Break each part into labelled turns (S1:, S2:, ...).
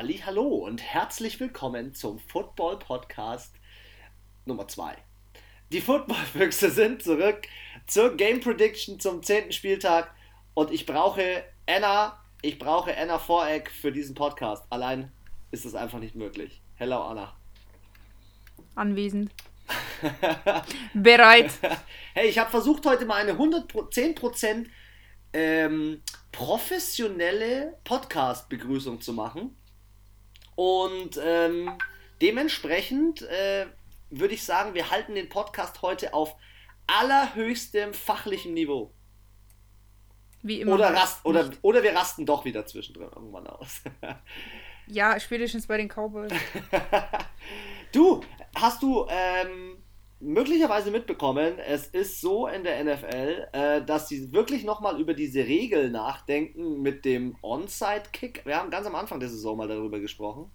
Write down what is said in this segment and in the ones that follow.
S1: Hallo und herzlich willkommen zum Football Podcast Nummer 2. Die Football-Füchse sind zurück zur Game Prediction zum 10. Spieltag und ich brauche Anna, ich brauche Anna Voreck für diesen Podcast. Allein ist es einfach nicht möglich. Hello Anna.
S2: Anwesend. Bereit.
S1: Hey, ich habe versucht heute mal eine 110% ähm, professionelle Podcast-Begrüßung zu machen. Und ähm, dementsprechend äh, würde ich sagen, wir halten den Podcast heute auf allerhöchstem fachlichen Niveau.
S2: Wie immer.
S1: Oder, rast, oder, oder wir rasten doch wieder zwischendrin irgendwann aus.
S2: ja, spätestens bei den Cowboys.
S1: du, hast du ähm, möglicherweise mitbekommen, es ist so in der NFL, äh, dass sie wirklich nochmal über diese Regel nachdenken mit dem Onside-Kick. Wir haben ganz am Anfang der Saison mal darüber gesprochen,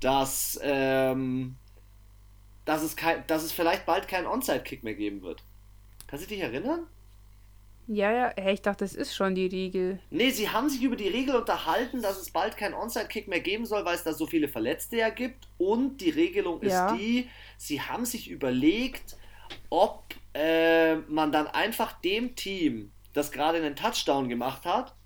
S1: dass, ähm, dass, es, kein, dass es vielleicht bald keinen Onside-Kick mehr geben wird. Kannst du dich erinnern?
S2: Ja, ja, hey, ich dachte, das ist schon die Regel.
S1: Nee, sie haben sich über die Regel unterhalten, dass es bald keinen Onside-Kick mehr geben soll, weil es da so viele Verletzte ja gibt. Und die Regelung ist ja. die, sie haben sich überlegt, ob äh, man dann einfach dem Team, das gerade einen Touchdown gemacht hat,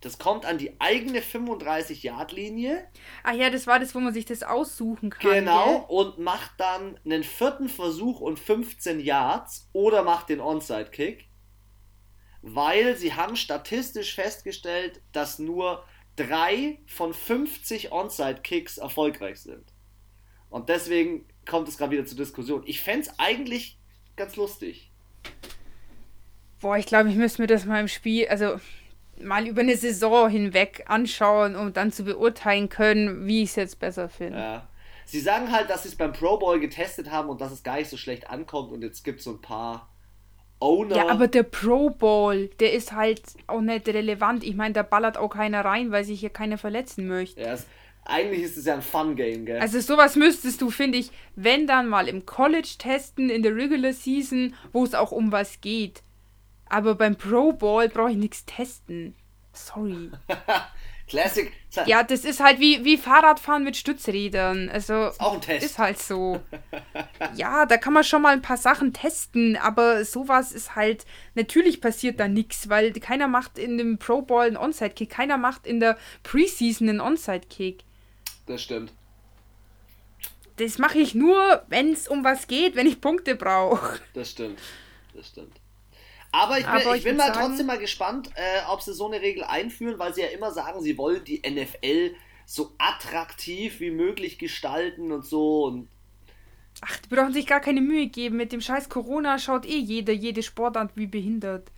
S1: das kommt an die eigene 35-Yard-Linie.
S2: Ach ja, das war das, wo man sich das aussuchen kann.
S1: Genau, gell? und macht dann einen vierten Versuch und 15 Yards oder macht den Onside-Kick weil sie haben statistisch festgestellt, dass nur drei von 50 Onside-Kicks erfolgreich sind. Und deswegen kommt es gerade wieder zur Diskussion. Ich fände es eigentlich ganz lustig.
S2: Boah, ich glaube, ich müsste mir das mal im Spiel, also mal über eine Saison hinweg anschauen, um dann zu beurteilen können, wie ich es jetzt besser finde.
S1: Ja. Sie sagen halt, dass sie es beim Pro Bowl getestet haben und dass es gar nicht so schlecht ankommt und jetzt gibt es so ein paar
S2: Owner. Ja, aber der Pro Bowl, der ist halt auch nicht relevant. Ich meine, da ballert auch keiner rein, weil sich hier keiner verletzen möchte.
S1: Ja, es, eigentlich ist es ja ein Fun-Game, gell?
S2: Also sowas müsstest du, finde ich, wenn dann mal im College testen, in der Regular Season, wo es auch um was geht. Aber beim Pro Bowl brauche ich nichts testen. Sorry.
S1: Classic.
S2: Ja, das ist halt wie, wie Fahrradfahren mit Stützrädern. Also
S1: ist auch ein Test.
S2: Ist halt so. ja, da kann man schon mal ein paar Sachen testen, aber sowas ist halt. Natürlich passiert da nichts, weil keiner macht in dem Pro Bowl einen Onside-Kick, keiner macht in der Preseason einen Onside-Kick.
S1: Das stimmt.
S2: Das mache ich nur, wenn es um was geht, wenn ich Punkte brauche.
S1: Das stimmt. Das stimmt. Aber ich bin, Aber ich ich bin mal sagen, trotzdem mal gespannt, äh, ob sie so eine Regel einführen, weil sie ja immer sagen, sie wollen die NFL so attraktiv wie möglich gestalten und so. Und
S2: Ach, die brauchen sich gar keine Mühe geben. Mit dem scheiß Corona schaut eh jeder, jede Sportart wie behindert.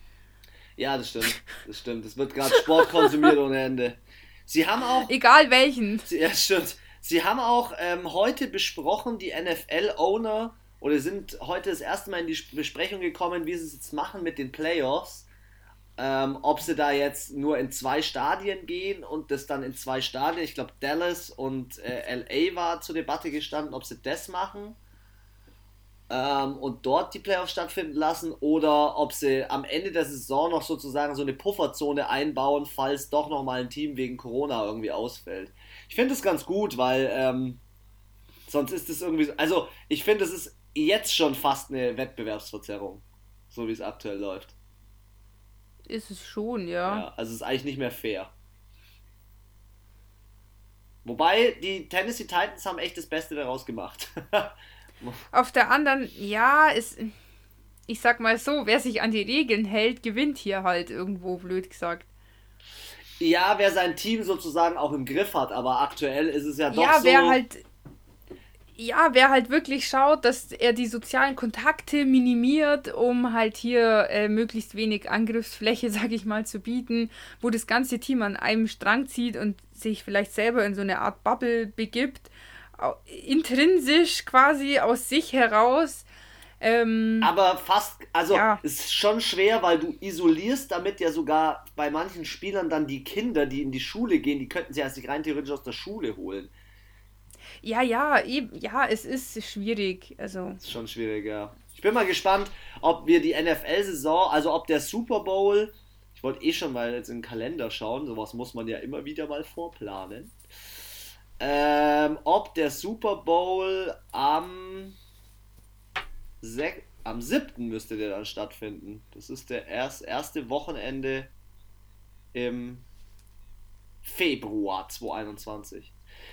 S1: Ja, das stimmt. Das stimmt. Es wird gerade Sport konsumiert ohne Ende. Sie haben auch.
S2: Egal welchen.
S1: Sie, ja, stimmt. Sie haben auch ähm, heute besprochen, die NFL-Owner oder sind heute das erste Mal in die Besprechung gekommen, wie sie es jetzt machen mit den Playoffs. Ähm, ob sie da jetzt nur in zwei Stadien gehen und das dann in zwei Stadien, ich glaube Dallas und äh, LA war zur Debatte gestanden, ob sie das machen ähm, und dort die Playoffs stattfinden lassen oder ob sie am Ende der Saison noch sozusagen so eine Pufferzone einbauen, falls doch nochmal ein Team wegen Corona irgendwie ausfällt. Ich finde es ganz gut, weil ähm, sonst ist es irgendwie, so, also ich finde es ist jetzt schon fast eine Wettbewerbsverzerrung, so wie es aktuell läuft.
S2: Ist es schon, ja.
S1: ja. Also es ist eigentlich nicht mehr fair. Wobei die Tennessee Titans haben echt das Beste daraus gemacht.
S2: Auf der anderen, ja, ist, ich sag mal so, wer sich an die Regeln hält, gewinnt hier halt irgendwo, blöd gesagt.
S1: Ja, wer sein Team sozusagen auch im Griff hat, aber aktuell ist es ja doch ja,
S2: so. Ja, wer halt ja, wer halt wirklich schaut, dass er die sozialen Kontakte minimiert, um halt hier äh, möglichst wenig Angriffsfläche, sag ich mal, zu bieten, wo das ganze Team an einem Strang zieht und sich vielleicht selber in so eine Art Bubble begibt, intrinsisch quasi aus sich heraus. Ähm,
S1: Aber fast, also ja. ist schon schwer, weil du isolierst damit ja sogar bei manchen Spielern dann die Kinder, die in die Schule gehen, die könnten sie ja sich rein theoretisch aus der Schule holen.
S2: Ja, ja, ja, es ist schwierig. Also.
S1: ist schon schwierig, ja. Ich bin mal gespannt, ob wir die NFL-Saison, also ob der Super Bowl, Ich wollte eh schon mal jetzt in den Kalender schauen, sowas muss man ja immer wieder mal vorplanen. Ähm, ob der Super Bowl am, am 7. müsste der dann stattfinden. Das ist der erst, erste Wochenende im Februar 2021.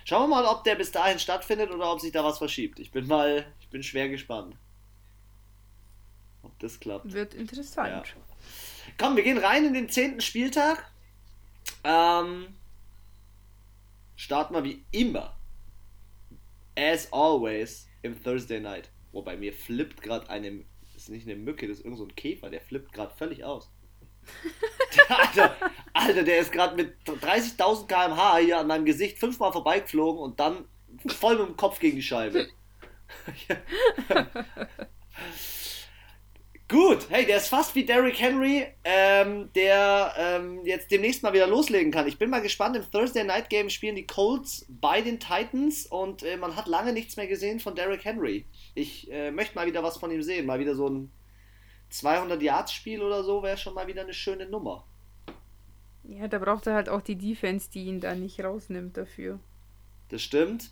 S1: Schauen wir mal, ob der bis dahin stattfindet oder ob sich da was verschiebt. Ich bin mal, ich bin schwer gespannt. Ob das klappt.
S2: Wird interessant. Ja.
S1: Komm, wir gehen rein in den zehnten Spieltag. Ähm, starten wir wie immer. As always im Thursday Night. Wobei mir flippt gerade eine. Das ist nicht eine Mücke, das ist irgend so ein Käfer, der flippt gerade völlig aus. Alter, Alter, der ist gerade mit 30.000 km/h hier an meinem Gesicht fünfmal vorbeigeflogen und dann voll mit dem Kopf gegen die Scheibe. Gut, hey, der ist fast wie Derrick Henry, ähm, der ähm, jetzt demnächst mal wieder loslegen kann. Ich bin mal gespannt. Im Thursday Night Game spielen die Colts bei den Titans und äh, man hat lange nichts mehr gesehen von Derrick Henry. Ich äh, möchte mal wieder was von ihm sehen. Mal wieder so ein 200 Yards Spiel oder so wäre schon mal wieder eine schöne Nummer.
S2: Ja, da braucht er halt auch die Defense, die ihn da nicht rausnimmt dafür.
S1: Das stimmt.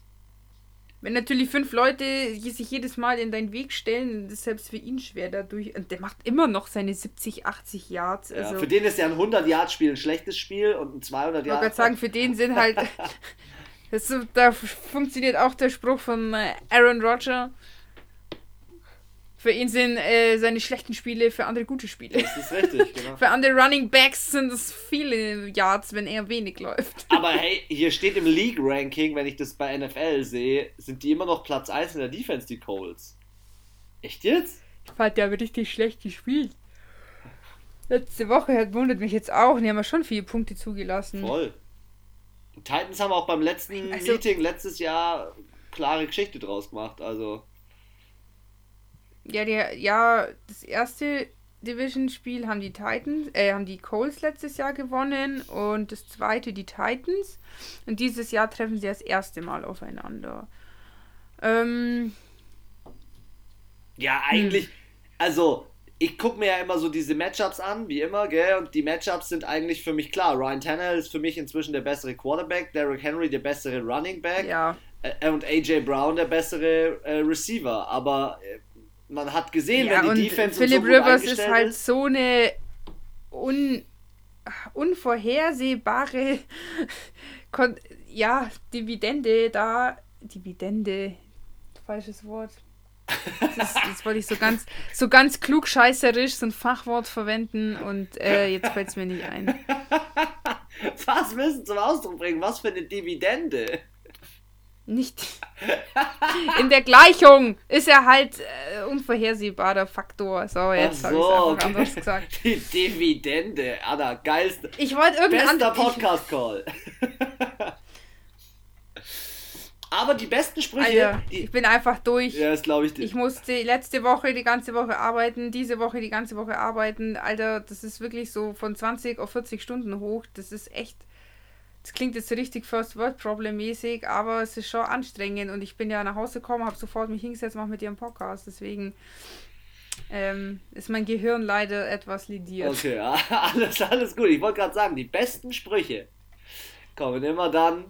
S2: Wenn natürlich fünf Leute sich jedes Mal in deinen Weg stellen, ist selbst für ihn schwer dadurch. Und der macht immer noch seine 70, 80 Yards.
S1: Also ja, für den ist ja ein 100-Yard-Spiel ein schlechtes Spiel und ein 200
S2: Yard. Ich wollte sagen, für den sind halt. das, da funktioniert auch der Spruch von äh, Aaron Rodgers. Für ihn sind äh, seine schlechten Spiele für andere gute Spiele.
S1: Das ist richtig, genau.
S2: für andere Running Backs sind es viele Yards, wenn er wenig läuft.
S1: Aber hey, hier steht im League-Ranking, wenn ich das bei NFL sehe, sind die immer noch Platz 1 in der Defense, die Coles. Echt jetzt?
S2: Ich fand, der aber richtig schlecht gespielt. Letzte Woche hat wundert mich jetzt auch. Die haben ja schon viele Punkte zugelassen.
S1: Voll. Die Titans haben auch beim letzten also, Meeting letztes Jahr klare Geschichte draus gemacht. Also.
S2: Ja, der, ja, das erste Division-Spiel haben die Titans, äh, haben die Coles letztes Jahr gewonnen und das zweite die Titans. Und dieses Jahr treffen sie das erste Mal aufeinander. Ähm,
S1: ja, eigentlich, hm. also ich gucke mir ja immer so diese Matchups an, wie immer, gell? Und die Matchups sind eigentlich für mich klar. Ryan Tannehill ist für mich inzwischen der bessere Quarterback, Derrick Henry der bessere Running Back
S2: ja.
S1: äh, und AJ Brown der bessere äh, Receiver. Aber äh, man hat gesehen, ja, wenn die Defense
S2: Philip so Rivers ist halt ist. so eine un unvorhersehbare Kon ja, Dividende da. Dividende, falsches Wort. Das, das, wollte ich so ganz, so ganz klugscheißerisch so ein Fachwort verwenden und äh, jetzt fällt es mir nicht ein.
S1: Was müssen zum Ausdruck bringen? Was für eine Dividende?
S2: Nicht. In der Gleichung ist er halt äh, unvorhersehbarer Faktor. So, jetzt
S1: habe ich es einfach anders gesagt. Die Dividende, Anna, geilste.
S2: Ich wollte irgendein
S1: Bester Podcast-Call. Aber die besten Sprüche.
S2: Alter, die, ich bin einfach durch.
S1: Ja, das glaube ich.
S2: Ich musste letzte Woche die ganze Woche arbeiten, diese Woche die ganze Woche arbeiten. Alter, das ist wirklich so von 20 auf 40 Stunden hoch. Das ist echt das klingt jetzt richtig First World Problem mäßig, aber es ist schon anstrengend und ich bin ja nach Hause gekommen, habe sofort mich hingesetzt, mache mit dir einen Podcast, deswegen ähm, ist mein Gehirn leider etwas lidiert.
S1: Okay, alles, alles gut. Ich wollte gerade sagen, die besten Sprüche kommen immer dann,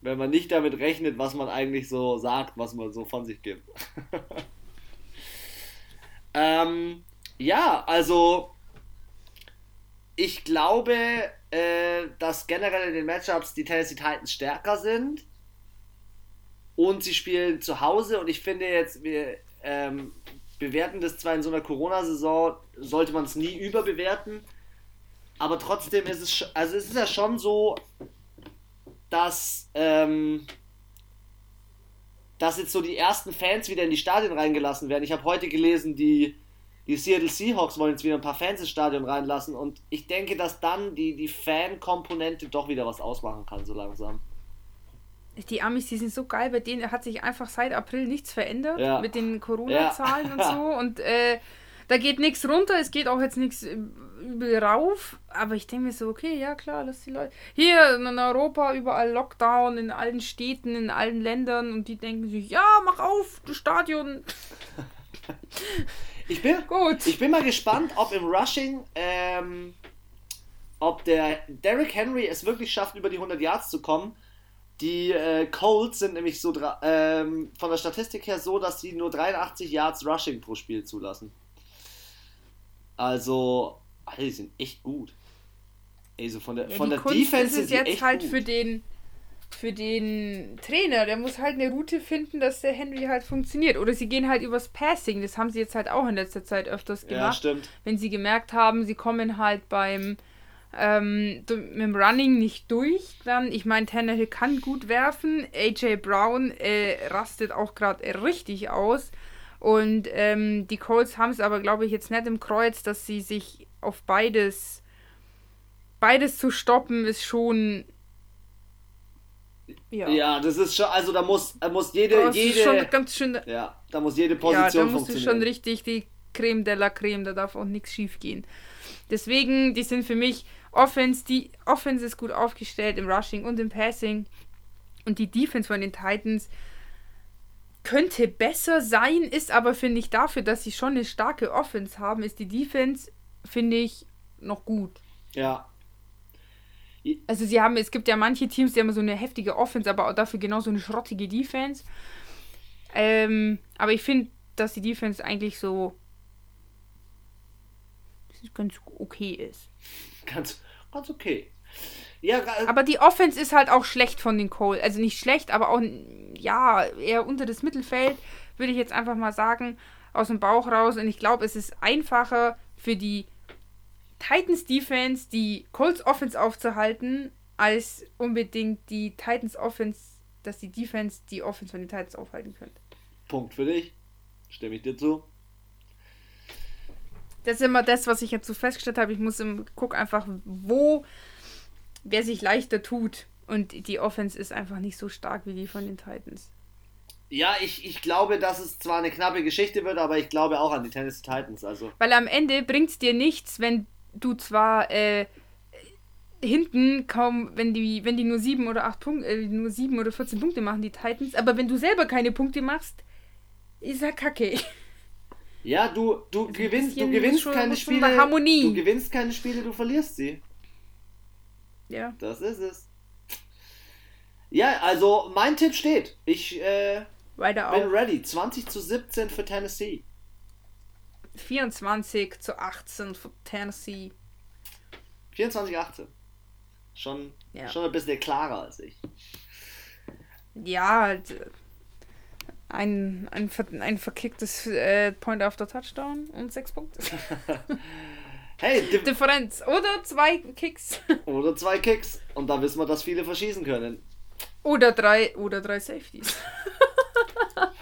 S1: wenn man nicht damit rechnet, was man eigentlich so sagt, was man so von sich gibt. ähm, ja, also ich glaube, äh, dass generell in den Matchups die Tennessee Titans stärker sind. Und sie spielen zu Hause und ich finde jetzt, wir ähm, bewerten das zwar in so einer Corona-Saison, sollte man es nie überbewerten, aber trotzdem ist es, also es ist ja schon so, dass, ähm, dass jetzt so die ersten Fans wieder in die Stadien reingelassen werden. Ich habe heute gelesen, die die Seattle Seahawks wollen jetzt wieder ein paar Fans ins Stadion reinlassen und ich denke, dass dann die, die Fan-Komponente doch wieder was ausmachen kann, so langsam.
S2: Die Amis, die sind so geil, bei denen hat sich einfach seit April nichts verändert ja. mit den Corona-Zahlen ja. und so und äh, da geht nichts runter, es geht auch jetzt nichts übel rauf, aber ich denke mir so, okay, ja klar, lass die Leute. Hier in Europa überall Lockdown, in allen Städten, in allen Ländern und die denken sich, ja, mach auf, das Stadion.
S1: Ich bin, Gut. ich bin mal gespannt, ob im Rushing ähm, ob der Derrick Henry es wirklich schafft, über die 100 Yards zu kommen. Die äh, Colts sind nämlich so ähm, von der Statistik her so, dass sie nur 83 Yards Rushing pro Spiel zulassen. Also, Alter, die sind echt gut. Also von der, ja, von der
S2: Kunst Defense ist es jetzt halt gut. für den für den Trainer, der muss halt eine Route finden, dass der Henry halt funktioniert. Oder sie gehen halt übers Passing. Das haben sie jetzt halt auch in letzter Zeit öfters gemacht. Ja,
S1: stimmt.
S2: Wenn sie gemerkt haben, sie kommen halt beim ähm, mit dem Running nicht durch, dann, ich meine, Tannehill kann gut werfen. AJ Brown äh, rastet auch gerade richtig aus. Und ähm, die Colts haben es aber, glaube ich, jetzt nicht im Kreuz, dass sie sich auf beides. Beides zu stoppen, ist schon.
S1: Ja. ja, das ist schon, also da muss, da muss jede, oh, jede,
S2: schon ganz schön,
S1: ja, da muss jede Position
S2: ja, da musst du schon richtig die Creme de la Creme, da darf auch nichts schief gehen. Deswegen, die sind für mich Offense, die Offense ist gut aufgestellt im Rushing und im Passing und die Defense von den Titans könnte besser sein, ist aber, finde ich, dafür, dass sie schon eine starke Offense haben, ist die Defense, finde ich, noch gut.
S1: Ja.
S2: Also sie haben, es gibt ja manche Teams, die haben so eine heftige Offense, aber auch dafür genauso eine schrottige Defense. Ähm, aber ich finde, dass die Defense eigentlich so ganz okay ist.
S1: Ganz, ganz okay. Ja,
S2: aber die Offense ist halt auch schlecht von den Cole. Also nicht schlecht, aber auch ja, eher unter das Mittelfeld, würde ich jetzt einfach mal sagen, aus dem Bauch raus. Und ich glaube, es ist einfacher für die Titans Defense, die Colts Offense aufzuhalten, als unbedingt die Titans Offense, dass die Defense die Offense von den Titans aufhalten könnte.
S1: Punkt für dich. Stimme ich dir zu.
S2: Das ist immer das, was ich jetzt so festgestellt habe. Ich muss im guck einfach, wo wer sich leichter tut. Und die Offense ist einfach nicht so stark wie die von den Titans.
S1: Ja, ich, ich glaube, dass es zwar eine knappe Geschichte wird, aber ich glaube auch an die Tennessee Titans. Also.
S2: Weil am Ende bringt es dir nichts, wenn du zwar äh, hinten kaum, wenn die, wenn die nur sieben oder acht Punkte, äh, nur sieben oder 14 Punkte machen, die Titans, aber wenn du selber keine Punkte machst, ist er kacke.
S1: Ja, du, du gewinnst, du gewinnst schon, keine Spiele.
S2: Harmonie.
S1: Du gewinnst keine Spiele, du verlierst sie.
S2: Ja.
S1: Das ist es. Ja, also mein Tipp steht. Ich äh, bin ready. 20 zu 17 für Tennessee.
S2: 24 zu 18 für Tennessee.
S1: 24 18. Schon, ja. schon ein bisschen klarer als ich.
S2: Ja, halt, ein, ein, ein verkicktes äh, Point after Touchdown und sechs Punkte.
S1: hey,
S2: Differenz. Oder zwei Kicks.
S1: oder zwei Kicks. Und da wissen wir, dass viele verschießen können.
S2: Oder drei, oder drei Safeties.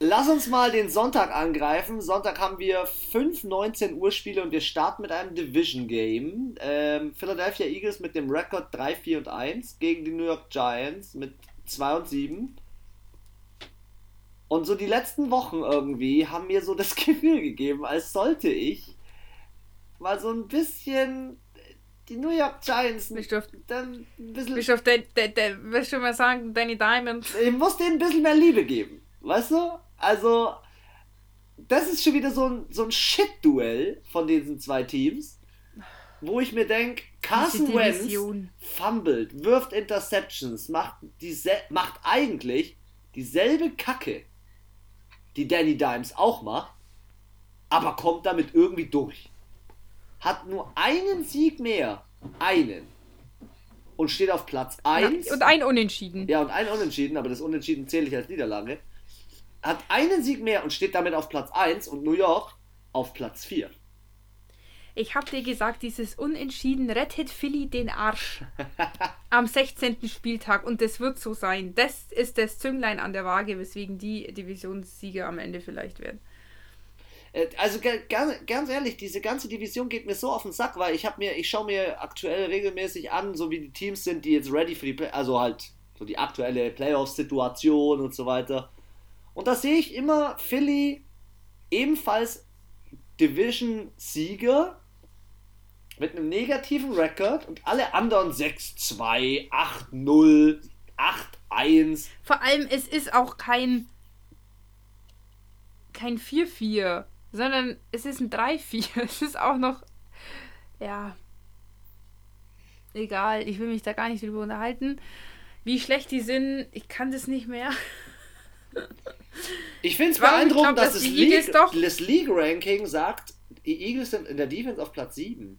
S1: Lass uns mal den Sonntag angreifen. Sonntag haben wir fünf 19 Uhr Spiele und wir starten mit einem Division Game. Ähm, Philadelphia Eagles mit dem Rekord 3, 4 und 1 gegen die New York Giants mit 2 und 7. Und so die letzten Wochen irgendwie haben mir so das Gefühl gegeben, als sollte ich mal so ein bisschen die New York Giants
S2: Bischof, dann ein bisschen. Bischof, der, der, der, willst du mal sagen, Danny Diamond?
S1: Ich muss denen ein bisschen mehr Liebe geben. Weißt du? Also, das ist schon wieder so ein, so ein Shit-Duell von diesen zwei Teams, wo ich mir denke, Carson Wentz fummelt, wirft Interceptions, macht, diese, macht eigentlich dieselbe Kacke die Danny Dimes auch macht, aber kommt damit irgendwie durch. Hat nur einen Sieg mehr. Einen. Und steht auf Platz 1.
S2: Und ein Unentschieden.
S1: Ja, und ein Unentschieden, aber das Unentschieden zähle ich als Niederlage. Hat einen Sieg mehr und steht damit auf Platz 1 und New York auf Platz 4.
S2: Ich hab dir gesagt, dieses Unentschieden rettet Philly den Arsch. Am 16. Spieltag. Und das wird so sein. Das ist das Zünglein an der Waage, weswegen die Divisionssieger am Ende vielleicht werden.
S1: Äh, also ganz, ganz ehrlich, diese ganze Division geht mir so auf den Sack, weil ich habe mir, ich schaue mir aktuell regelmäßig an, so wie die Teams sind, die jetzt ready für die, Play also halt so die aktuelle Playoff-Situation und so weiter. Und da sehe ich immer Philly ebenfalls Division-Sieger mit einem negativen Rekord und alle anderen 6-2, 8-0, 8-1.
S2: Vor allem, es ist auch kein kein 4-4, sondern es ist ein 3-4. Es ist auch noch ja egal, ich will mich da gar nicht drüber unterhalten. Wie schlecht die sind, ich kann das nicht mehr.
S1: Ich finde es beeindruckend, glaub, dass, dass das, League, das League-Ranking sagt, die Eagles sind in der Defense auf Platz 7.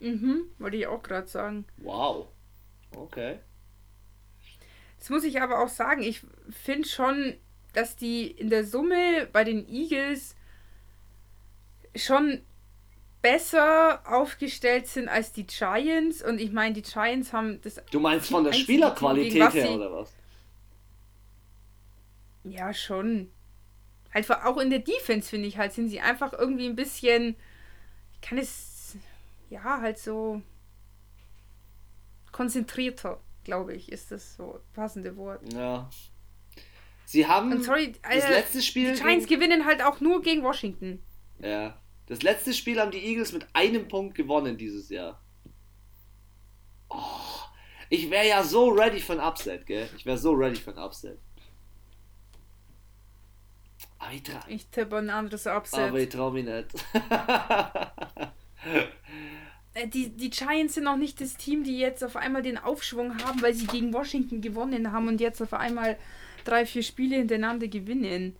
S2: Mhm, wollte ich auch gerade sagen.
S1: Wow. Okay.
S2: Das muss ich aber auch sagen, ich finde schon, dass die in der Summe bei den Eagles schon besser aufgestellt sind als die Giants. Und ich meine, die Giants haben das.
S1: Du meinst von der Spielerqualität her oder was?
S2: Ja, schon. Halt auch in der Defense, finde ich halt, sind sie einfach irgendwie ein bisschen. Ich kann es. Ja, halt so. Konzentrierter, glaube ich, ist das so passende Wort.
S1: Ja. Sie haben. Und sorry,
S2: das letzte Spiel. Die Giants gegen... gewinnen halt auch nur gegen Washington.
S1: Ja. Das letzte Spiel haben die Eagles mit einem Punkt gewonnen dieses Jahr. Oh, ich wäre ja so ready für ein Upset, gell? Ich wäre so ready für ein Upset.
S2: Aber ich, tippe ein anderes Upset.
S1: Aber ich traue mich nicht.
S2: Äh, die, die Giants sind noch nicht das Team, die jetzt auf einmal den Aufschwung haben, weil sie gegen Washington gewonnen haben und jetzt auf einmal drei, vier Spiele hintereinander gewinnen.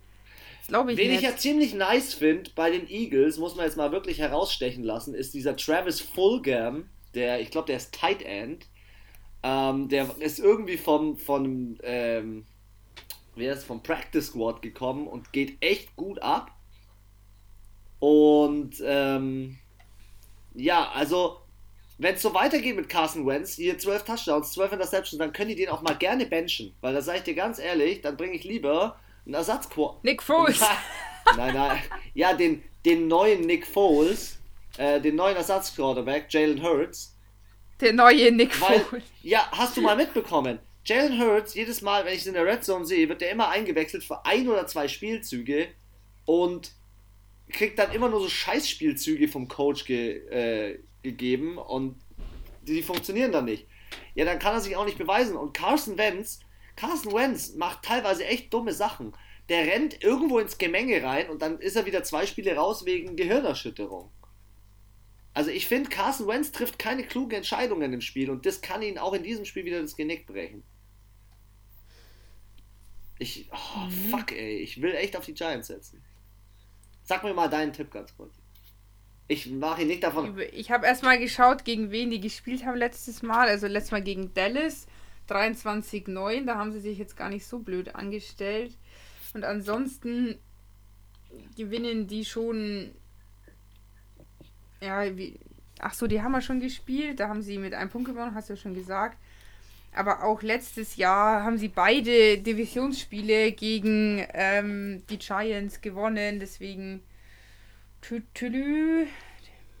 S1: Glaube ich Wen nicht. ich ja ziemlich nice finde bei den Eagles, muss man jetzt mal wirklich herausstechen lassen, ist dieser Travis Fulgham, der, ich glaube, der ist Tight End. Ähm, der ist irgendwie vom, von, ähm, wer ist vom Practice Squad gekommen und geht echt gut ab. Und ähm, ja, also wenn es so weitergeht mit Carson Wentz, hier 12 Touchdowns, 12 Interceptions, dann können die den auch mal gerne benchen. Weil da sage ich dir ganz ehrlich, dann bringe ich lieber ein Ersatzquarterback.
S2: Nick Foles.
S1: Nein, nein. Ja, den, den neuen Nick Foles, äh, den neuen Ersatzquarterback, Jalen Hurts.
S2: Der neue Nick Weil, Foles.
S1: Ja, hast du mal mitbekommen. Jalen Hurts, jedes Mal, wenn ich es in der Red Zone sehe, wird der immer eingewechselt für ein oder zwei Spielzüge und kriegt dann immer nur so Scheißspielzüge vom Coach ge, äh, gegeben und die funktionieren dann nicht. Ja, dann kann er sich auch nicht beweisen. Und Carson Wentz Carson Wentz macht teilweise echt dumme Sachen. Der rennt irgendwo ins Gemenge rein und dann ist er wieder zwei Spiele raus wegen Gehirnerschütterung. Also ich finde, Carson Wentz trifft keine klugen Entscheidungen im Spiel und das kann ihn auch in diesem Spiel wieder das Genick brechen. Ich, oh, mhm. fuck ey, ich will echt auf die Giants setzen. Sag mir mal deinen Tipp ganz kurz. Ich mache ihn nicht davon.
S2: Ich habe erstmal geschaut, gegen wen die gespielt haben letztes Mal. Also letztes Mal gegen Dallas. 23,9. Da haben sie sich jetzt gar nicht so blöd angestellt. Und ansonsten gewinnen die schon. Ja, wie. Ach so, die haben wir schon gespielt. Da haben sie mit einem Punkt gewonnen, hast du ja schon gesagt. Aber auch letztes Jahr haben sie beide Divisionsspiele gegen ähm, die Giants gewonnen. Deswegen.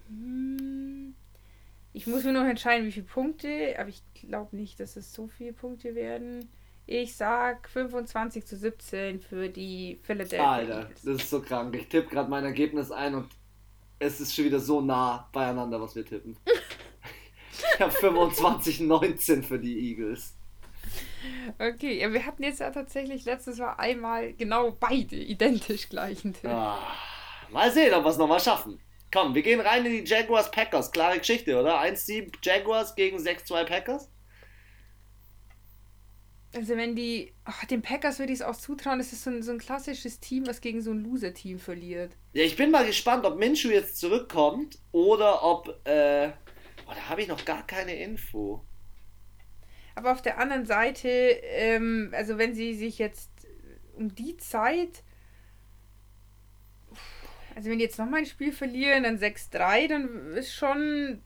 S2: Hm. Ich muss mir noch entscheiden, wie viele Punkte, aber ich glaube nicht, dass es so viele Punkte werden. Ich sag 25 zu 17 für die Philadelphia.
S1: Alter, das ist so krank. Ich tippe gerade mein Ergebnis ein und es ist schon wieder so nah beieinander, was wir tippen. ich habe 25 19 für die Eagles.
S2: Okay, ja, wir hatten jetzt ja tatsächlich letztes Mal einmal genau beide identisch gleichen Tipp.
S1: Ah, mal sehen, ob wir es nochmal schaffen. Komm, wir gehen rein in die Jaguars Packers. Klare Geschichte, oder? 1-7 Jaguars gegen 6-2 Packers.
S2: Also wenn die, ach, den Packers würde ich es auch zutrauen, das ist so ein, so ein klassisches Team, was gegen so ein Loser-Team verliert.
S1: Ja, ich bin mal gespannt, ob Minshew jetzt zurückkommt oder ob, äh, oh, da habe ich noch gar keine Info.
S2: Aber auf der anderen Seite, ähm, also wenn sie sich jetzt um die Zeit also wenn die jetzt nochmal ein Spiel verlieren, dann 6-3, dann ist schon,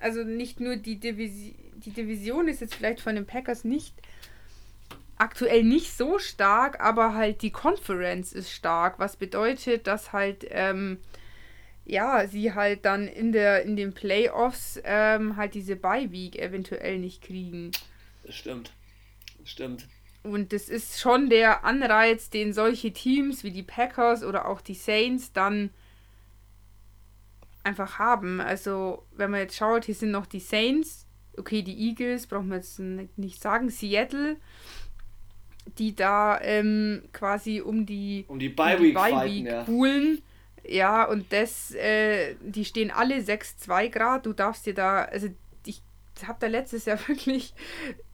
S2: also nicht nur die Division, die Division ist jetzt vielleicht von den Packers nicht aktuell nicht so stark, aber halt die Conference ist stark, was bedeutet, dass halt ähm, ja, sie halt dann in der in den Playoffs ähm, halt diese Bye Week eventuell nicht kriegen.
S1: Das stimmt. Das stimmt.
S2: Und das ist schon der Anreiz, den solche Teams wie die Packers oder auch die Saints dann einfach haben. Also, wenn man jetzt schaut, hier sind noch die Saints, okay, die Eagles, brauchen wir jetzt nicht sagen, Seattle, die da ähm, quasi um die,
S1: um die Bye Week, um
S2: Week ja. Ja, und das, äh, die stehen alle 6-2 Grad. Du darfst dir da, also ich habt ihr letztes Jahr wirklich.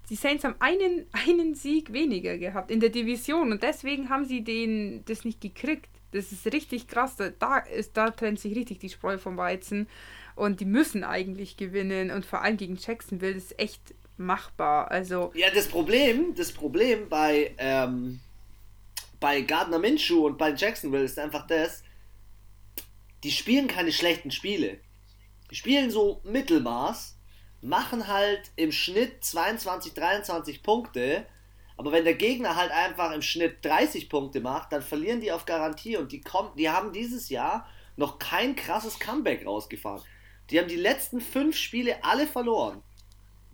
S2: Die Saints haben einen, einen Sieg weniger gehabt in der Division und deswegen haben sie den, das nicht gekriegt. Das ist richtig krass. Da, ist, da trennt sich richtig die Spreu vom Weizen. Und die müssen eigentlich gewinnen. Und vor allem gegen Jacksonville ist echt machbar. Also.
S1: Ja, das Problem, das Problem bei, ähm, bei Gardner Minshew und bei Jacksonville ist einfach das, die spielen keine schlechten Spiele. Die spielen so Mittelmaß, machen halt im Schnitt 22, 23 Punkte, aber wenn der Gegner halt einfach im Schnitt 30 Punkte macht, dann verlieren die auf Garantie und die kommen, die haben dieses Jahr noch kein krasses Comeback rausgefahren. Die haben die letzten fünf Spiele alle verloren.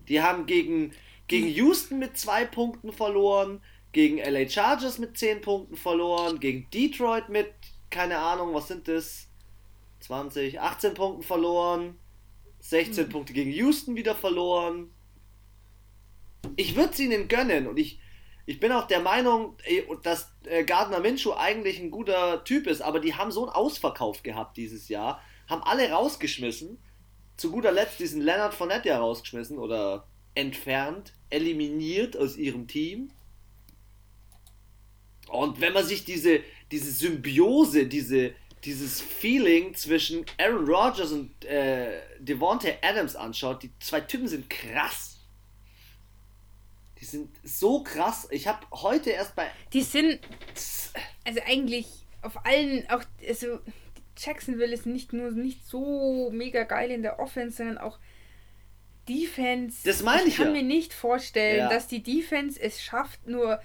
S1: Die haben gegen, gegen Houston mit zwei Punkten verloren, gegen LA Chargers mit zehn Punkten verloren, gegen Detroit mit, keine Ahnung, was sind das? 20, 18 Punkten verloren, 16 mhm. Punkte gegen Houston wieder verloren. Ich würde es ihnen gönnen und ich, ich bin auch der Meinung, dass äh, Gardner Minshew eigentlich ein guter Typ ist, aber die haben so einen Ausverkauf gehabt dieses Jahr, haben alle rausgeschmissen. Zu guter Letzt diesen Leonard Fournette ja rausgeschmissen oder entfernt, eliminiert aus ihrem Team. Und wenn man sich diese, diese Symbiose, diese, dieses Feeling zwischen Aaron Rodgers und äh, Devontae Adams anschaut, die zwei Typen sind krass. Die sind so krass. Ich habe heute erst bei.
S2: Die sind. Also eigentlich auf allen. Auch, also Jacksonville ist nicht nur nicht so mega geil in der Offense, sondern auch Defense.
S1: Das meine ich.
S2: Ich kann
S1: ja.
S2: mir nicht vorstellen, ja. dass die Defense es schafft, nur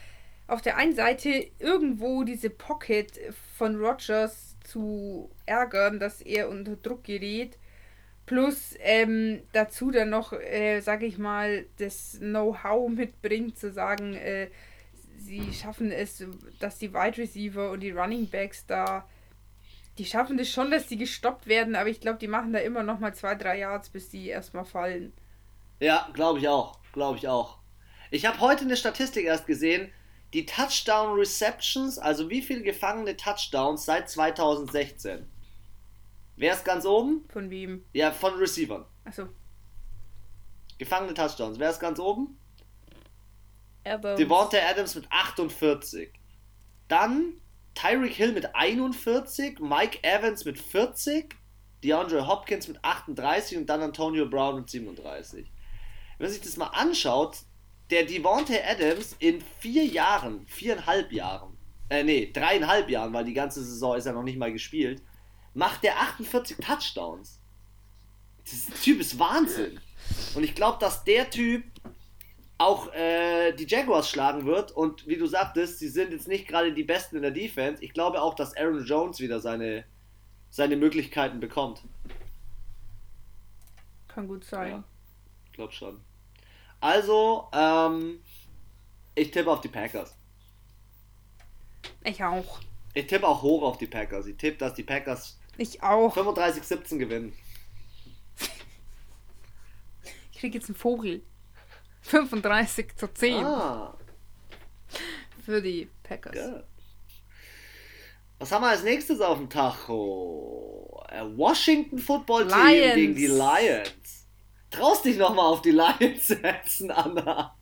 S2: auf der einen Seite irgendwo diese Pocket von Rodgers zu ärgern, dass er unter Druck gerät. Plus ähm, dazu dann noch, äh, sage ich mal, das Know-how mitbringt, zu sagen, äh, sie schaffen es, dass die Wide Receiver und die Running Backs da, die schaffen das schon, dass die gestoppt werden, aber ich glaube, die machen da immer noch mal zwei, drei Yards, bis die erstmal fallen.
S1: Ja, glaube ich auch, glaube ich auch. Ich habe heute eine Statistik erst gesehen, die Touchdown Receptions, also wie viele gefangene Touchdowns seit 2016. Wer ist ganz oben?
S2: Von wem?
S1: Ja, von Receivern.
S2: Achso.
S1: Gefangene Touchdowns. Wer ist ganz oben? Devonta Adams mit 48. Dann Tyreek Hill mit 41, Mike Evans mit 40, DeAndre Hopkins mit 38 und dann Antonio Brown mit 37. Wenn man sich das mal anschaut, der Devontae Adams in vier Jahren, viereinhalb Jahren, äh, nee, dreieinhalb Jahren, weil die ganze Saison ist ja noch nicht mal gespielt, macht der 48 Touchdowns. Der Typ ist Wahnsinn. Und ich glaube, dass der Typ auch äh, die Jaguars schlagen wird. Und wie du sagtest, sie sind jetzt nicht gerade die Besten in der Defense. Ich glaube auch, dass Aaron Jones wieder seine, seine Möglichkeiten bekommt.
S2: Kann gut sein. Ja,
S1: ich glaube schon. Also, ähm, ich tippe auf die Packers.
S2: Ich auch.
S1: Ich tippe auch hoch auf die Packers. Ich tippe, dass die Packers
S2: ich auch.
S1: 35-17 gewinnen.
S2: Ich krieg jetzt einen Vogel. 35 zu 10.
S1: Ah.
S2: Für die Packers.
S1: Good. Was haben wir als nächstes auf dem Tacho? Äh, Washington Football Team Lions. gegen die Lions traust dich nochmal auf die Lions setzen, Anna?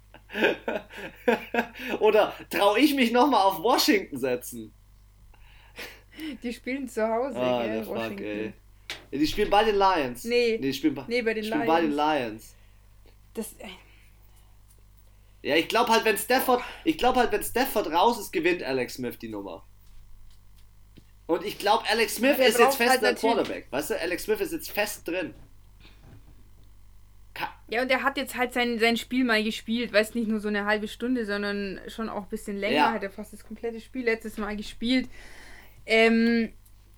S1: Oder trau ich mich nochmal auf Washington setzen?
S2: Die spielen zu Hause,
S1: ah, gell, Washington. Fuck, ey. Die spielen bei den Lions.
S2: Nee.
S1: Nee, die spielen bei,
S2: nee, bei den
S1: Lions. bei den Lions.
S2: Das, äh,
S1: ja, ich glaube halt, wenn Stafford, ich glaube halt, wenn Stafford raus ist, gewinnt Alex Smith die Nummer. Und ich glaube, Alex Smith ist jetzt fest halt der Quarterback. Weißt du, Alex Smith ist jetzt fest drin.
S2: Ja, und er hat jetzt halt sein, sein Spiel mal gespielt, weiß nicht nur so eine halbe Stunde, sondern schon auch ein bisschen länger. Ja. Hat er fast das komplette Spiel letztes Mal gespielt. Ähm,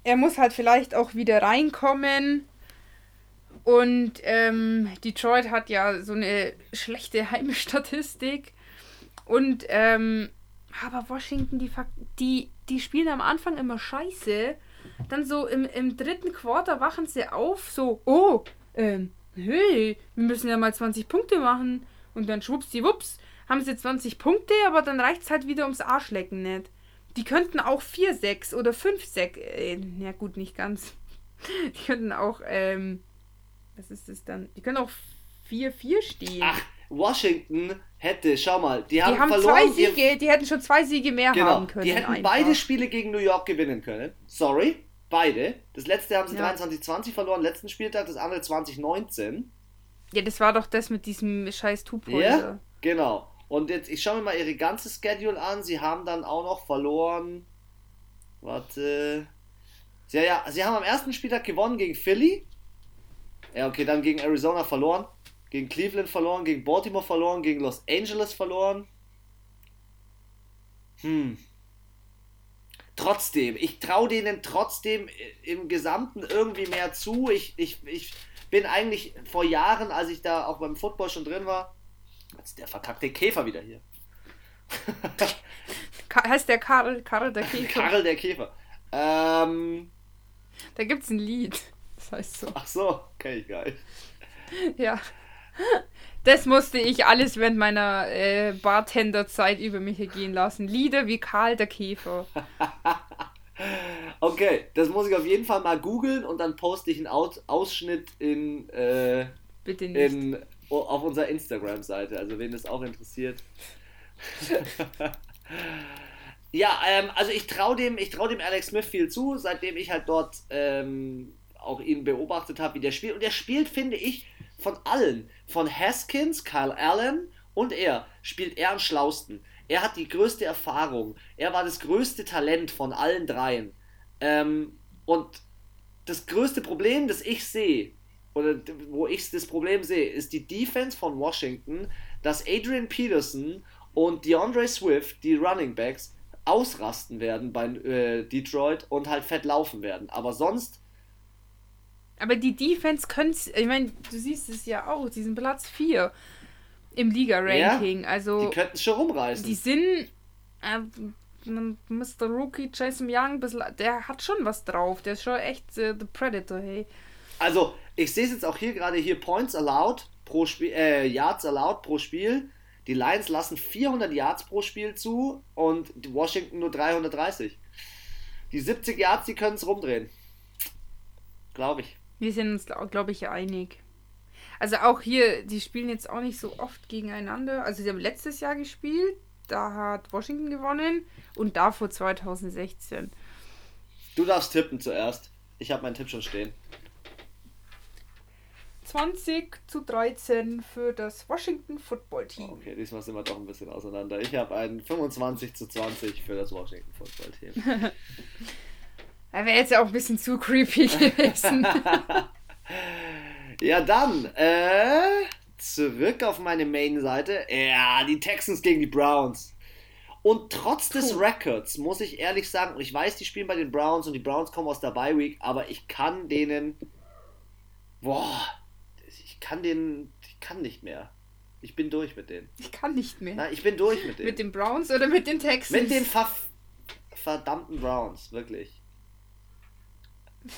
S2: er muss halt vielleicht auch wieder reinkommen. Und ähm, Detroit hat ja so eine schlechte Heimstatistik. Und ähm, aber Washington, die, die, die spielen am Anfang immer scheiße. Dann so im, im dritten Quarter wachen sie auf, so, oh, ähm, hey, wir müssen ja mal 20 Punkte machen. Und dann schwuppsdiwupps, haben sie 20 Punkte, aber dann reicht es halt wieder ums Arschlecken nicht. Die könnten auch 4-6 oder 5-6, äh, ja gut, nicht ganz. Die könnten auch, ähm, was ist das dann? Die können auch 4-4 stehen.
S1: Ach, Washington hätte, schau mal, die haben,
S2: die haben
S1: verloren.
S2: zwei Siege, die hätten schon zwei Siege mehr
S1: genau,
S2: haben können.
S1: Die hätten
S2: einfach.
S1: beide Spiele gegen New York gewinnen können. Sorry, beide. Das letzte haben sie
S2: Ja.
S1: 23-20 verloren, letzten Spieltag, das andere 2019.
S2: Ja, das war doch das mit diesem scheiß
S1: Ja,
S2: Tupolder.
S1: genau. Und jetzt, ich schaue mir mal ihre ganze Schedule an. Sie haben dann auch noch verloren. Warte. Ja, ja, sie haben am ersten Spieltag gewonnen gegen Philly. Ja, okay, dann gegen Arizona verloren. Gegen Cleveland verloren, gegen Baltimore verloren, gegen Los Angeles verloren. Hm. Trotzdem, ich traue denen trotzdem im Gesamten irgendwie mehr zu. Ich, ich, ich bin eigentlich vor Jahren, als ich da auch beim Football schon drin war, jetzt der verkackte Käfer wieder hier.
S2: Heißt der Karl, Karl der Käfer.
S1: Karl der Käfer. Ähm,
S2: Da gibt's ein Lied. Das heißt so.
S1: ach so, kenn ich gar nicht.
S2: Ja. Das musste ich alles während meiner äh, Bartenderzeit über mich ergehen lassen. Lieder wie Karl der Käfer.
S1: Okay, das muss ich auf jeden Fall mal googeln und dann poste ich einen Aus Ausschnitt in, äh,
S2: Bitte nicht.
S1: in, auf unserer Instagram-Seite, also wen das auch interessiert. ja, ähm, also ich traue dem, ich trau dem Alex Smith viel zu, seitdem ich halt dort ähm, auch ihn beobachtet habe, wie der spielt. Und der spielt, finde ich, von allen, von Haskins, Kyle Allen und er, spielt er am schlausten. Er hat die größte Erfahrung. Er war das größte Talent von allen dreien. Ähm, und das größte Problem, das ich sehe, oder wo ich das Problem sehe, ist die Defense von Washington, dass Adrian Peterson und DeAndre Swift, die Running Backs, ausrasten werden bei äh, Detroit und halt fett laufen werden. Aber sonst,
S2: Aber die Defense könnte ich meine, du siehst es ja auch, die sind Platz 4 im Liga-Ranking.
S1: die
S2: Also,
S1: könnten es schon rumreißen.
S2: die sind. Äh, Mr. Rookie Jason Young, der hat schon was drauf. Der ist schon echt äh, The Predator, hey.
S1: Also, ich sehe es jetzt auch hier gerade hier Points allowed pro Spiel, äh, Yards allowed pro Spiel. Die Lions lassen 400 Yards pro Spiel zu und die Washington nur 330. Die 70 Yards, die können es rumdrehen. Glaube ich.
S2: Wir sind uns, glaube ich, einig. Also auch hier, die spielen jetzt auch nicht so oft gegeneinander. Also sie haben letztes Jahr gespielt, da hat Washington gewonnen und davor 2016.
S1: Du darfst tippen zuerst. Ich habe meinen Tipp schon stehen.
S2: 20 zu 13 für das Washington Football Team.
S1: Okay, diesmal sind wir doch ein bisschen auseinander. Ich habe einen 25 zu 20 für das Washington Football Team.
S2: Da wäre jetzt ja auch ein bisschen zu creepy gewesen.
S1: Ja, dann, äh, zurück auf meine Main-Seite. Ja, die Texans gegen die Browns. Und trotz des. Records muss ich ehrlich sagen, ich weiß, die spielen bei den Browns und die Browns kommen aus der Bye Week, aber ich kann denen, boah, ich kann denen, ich kann nicht mehr. Ich bin durch mit denen.
S2: ich kann nicht mehr.
S1: Nein, ich bin durch mit denen.
S2: Mit den Browns oder mit den Texans?
S1: mit den ver verdammten Browns, wirklich.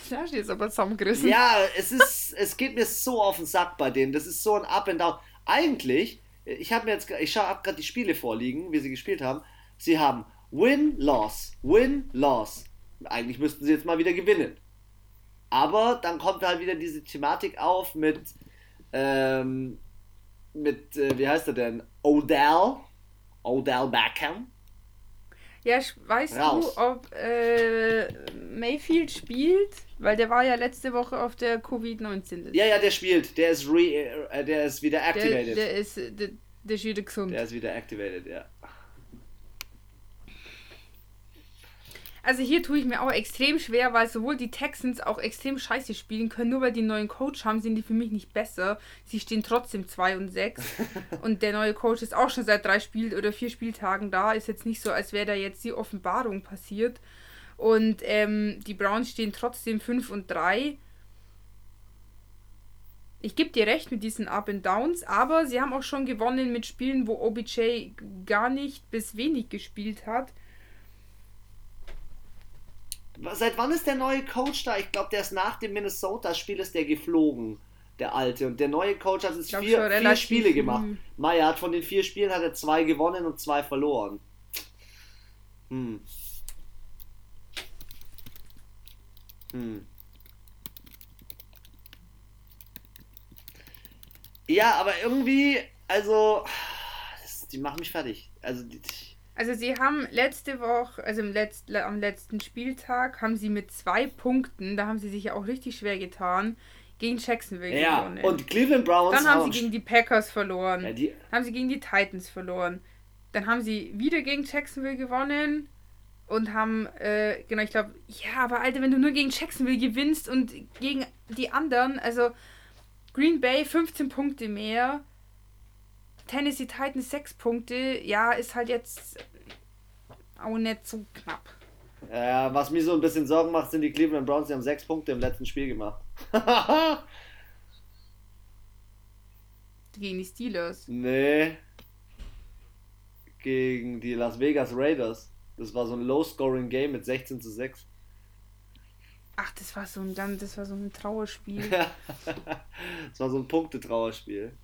S2: Da hast du jetzt aber zusammengerissen.
S1: Ja, es ist, es geht mir so auf den Sack bei denen. Das ist so ein Up and Down. Eigentlich, ich habe mir jetzt, ich ab gerade die Spiele vorliegen, wie sie gespielt haben. Sie haben Win, Loss, Win, Loss. Eigentlich müssten sie jetzt mal wieder gewinnen. Aber dann kommt halt wieder diese Thematik auf mit, ähm, mit, äh, wie heißt er denn? Odell. Odell Beckham.
S2: Ja, weißt
S1: Raus.
S2: du, ob äh, Mayfield spielt? Weil der war ja letzte Woche auf der Covid-19.
S1: Ja, ja, der spielt. Der ist, re, äh, der ist wieder
S2: der,
S1: activated.
S2: der, ist, äh, der, der ist wieder gesund.
S1: der ist wieder activated, ja.
S2: Also hier tue ich mir auch extrem schwer, weil sowohl die Texans auch extrem scheiße spielen können. Nur weil die einen neuen Coach haben, sind die für mich nicht besser. Sie stehen trotzdem 2 und 6. und der neue Coach ist auch schon seit drei Spiel oder vier Spieltagen da. Ist jetzt nicht so, als wäre da jetzt die Offenbarung passiert. Und ähm, die Browns stehen trotzdem 5 und 3. Ich gebe dir recht mit diesen Up and Downs, aber sie haben auch schon gewonnen mit Spielen, wo OBJ gar nicht bis wenig gespielt hat.
S1: Seit wann ist der neue Coach da? Ich glaube, der ist nach dem Minnesota-Spiel ist der geflogen, der alte. Und der neue Coach hat jetzt vier, vier Spiele gemacht. Meier hat von den vier Spielen hat er zwei gewonnen und zwei verloren. Hm. Hm. Ja, aber irgendwie, also, das, die machen mich fertig. Also, die,
S2: also sie haben letzte Woche, also im Letz-, am letzten Spieltag, haben sie mit zwei Punkten, da haben sie sich ja auch richtig schwer getan, gegen Jacksonville
S1: ja, gewonnen. und Cleveland Browns
S2: Dann haben sie gegen die Packers verloren. Ja, die haben sie gegen die Titans verloren. Dann haben sie wieder gegen Jacksonville gewonnen und haben, äh, genau, ich glaube, ja, aber Alter, wenn du nur gegen Jacksonville gewinnst und gegen die anderen, also Green Bay 15 Punkte mehr, Tennessee Titans 6 Punkte, ja, ist halt jetzt auch nicht so knapp.
S1: Ja, was mir so ein bisschen Sorgen macht, sind die Cleveland Browns, die haben 6 Punkte im letzten Spiel gemacht.
S2: Gegen die Steelers?
S1: Nee. Gegen die Las Vegas Raiders. Das war so ein Low-Scoring-Game mit 16 zu 6.
S2: Ach, das war so ein, das war so ein Trauerspiel.
S1: das war so ein Punktetrauerspiel.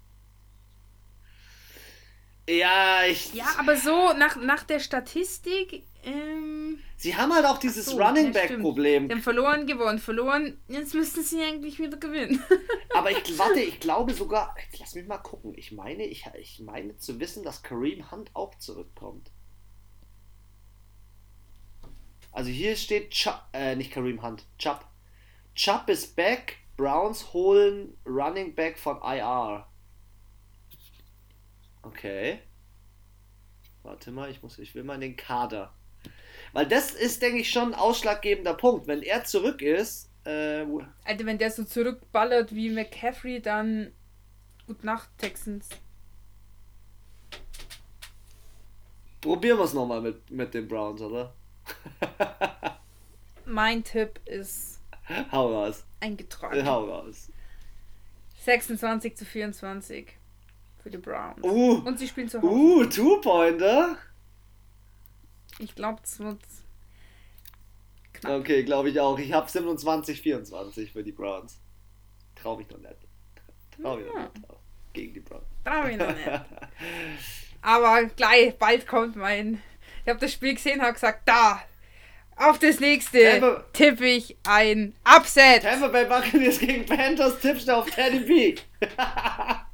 S1: Ja, ich.
S2: Ja, aber so nach, nach der Statistik. Ähm,
S1: sie haben halt auch dieses so, Running Back Problem.
S2: Sie haben verloren, gewonnen, verloren. Jetzt müssten sie eigentlich wieder gewinnen.
S1: aber ich warte, ich glaube sogar. Lass mich mal gucken. Ich meine, ich, ich meine zu wissen, dass Kareem Hunt auch zurückkommt. Also hier steht Chubb, äh, nicht Kareem Hunt, Chubb. Chubb ist back. Browns holen Running Back von IR. Okay. Warte mal, ich, muss, ich will mal in den Kader. Weil das ist, denke ich, schon ein ausschlaggebender Punkt. Wenn er zurück ist. Äh,
S2: Alter, wenn der so zurückballert wie McCaffrey, dann. Gut Nacht, Texans.
S1: Probieren wir es nochmal mit, mit den Browns, oder?
S2: mein Tipp ist.
S1: Hau raus.
S2: Eingetragen.
S1: Hau raus.
S2: 26 zu 24 für die Browns.
S1: Uh,
S2: Und sie spielen zu Hause.
S1: Uh, Two-Pointer?
S2: Ich glaube, es wird
S1: knapp. Okay, glaube ich auch. Ich habe 27, 24 für die Browns. Trau mich noch nicht. Trau mich ja. noch nicht. Gegen die Browns.
S2: Trau mich noch nicht. Aber gleich, bald kommt mein. Ich habe das Spiel gesehen, habe gesagt, da, auf das nächste tippe ich ein Upset.
S1: Tampa Bay Buccaneers gegen Panthers tippst du auf Teddy B.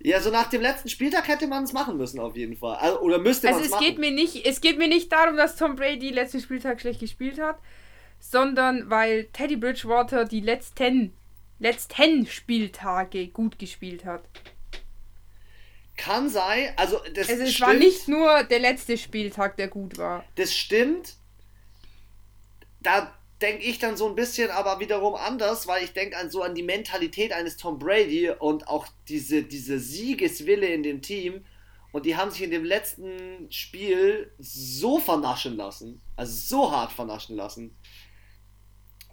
S1: Ja, so nach dem letzten Spieltag hätte man es machen müssen, auf jeden Fall. Also, oder müsste man
S2: also es machen. Geht mir nicht, es geht mir nicht darum, dass Tom Brady letzten Spieltag schlecht gespielt hat, sondern weil Teddy Bridgewater die letzten, letzten Spieltage gut gespielt hat.
S1: Kann sein, also das
S2: also es stimmt. war nicht nur der letzte Spieltag, der gut war.
S1: Das stimmt. Da denke ich dann so ein bisschen aber wiederum anders, weil ich denke an so an die Mentalität eines Tom Brady und auch diese, diese Siegeswille in dem Team. Und die haben sich in dem letzten Spiel so vernaschen lassen, also so hart vernaschen lassen.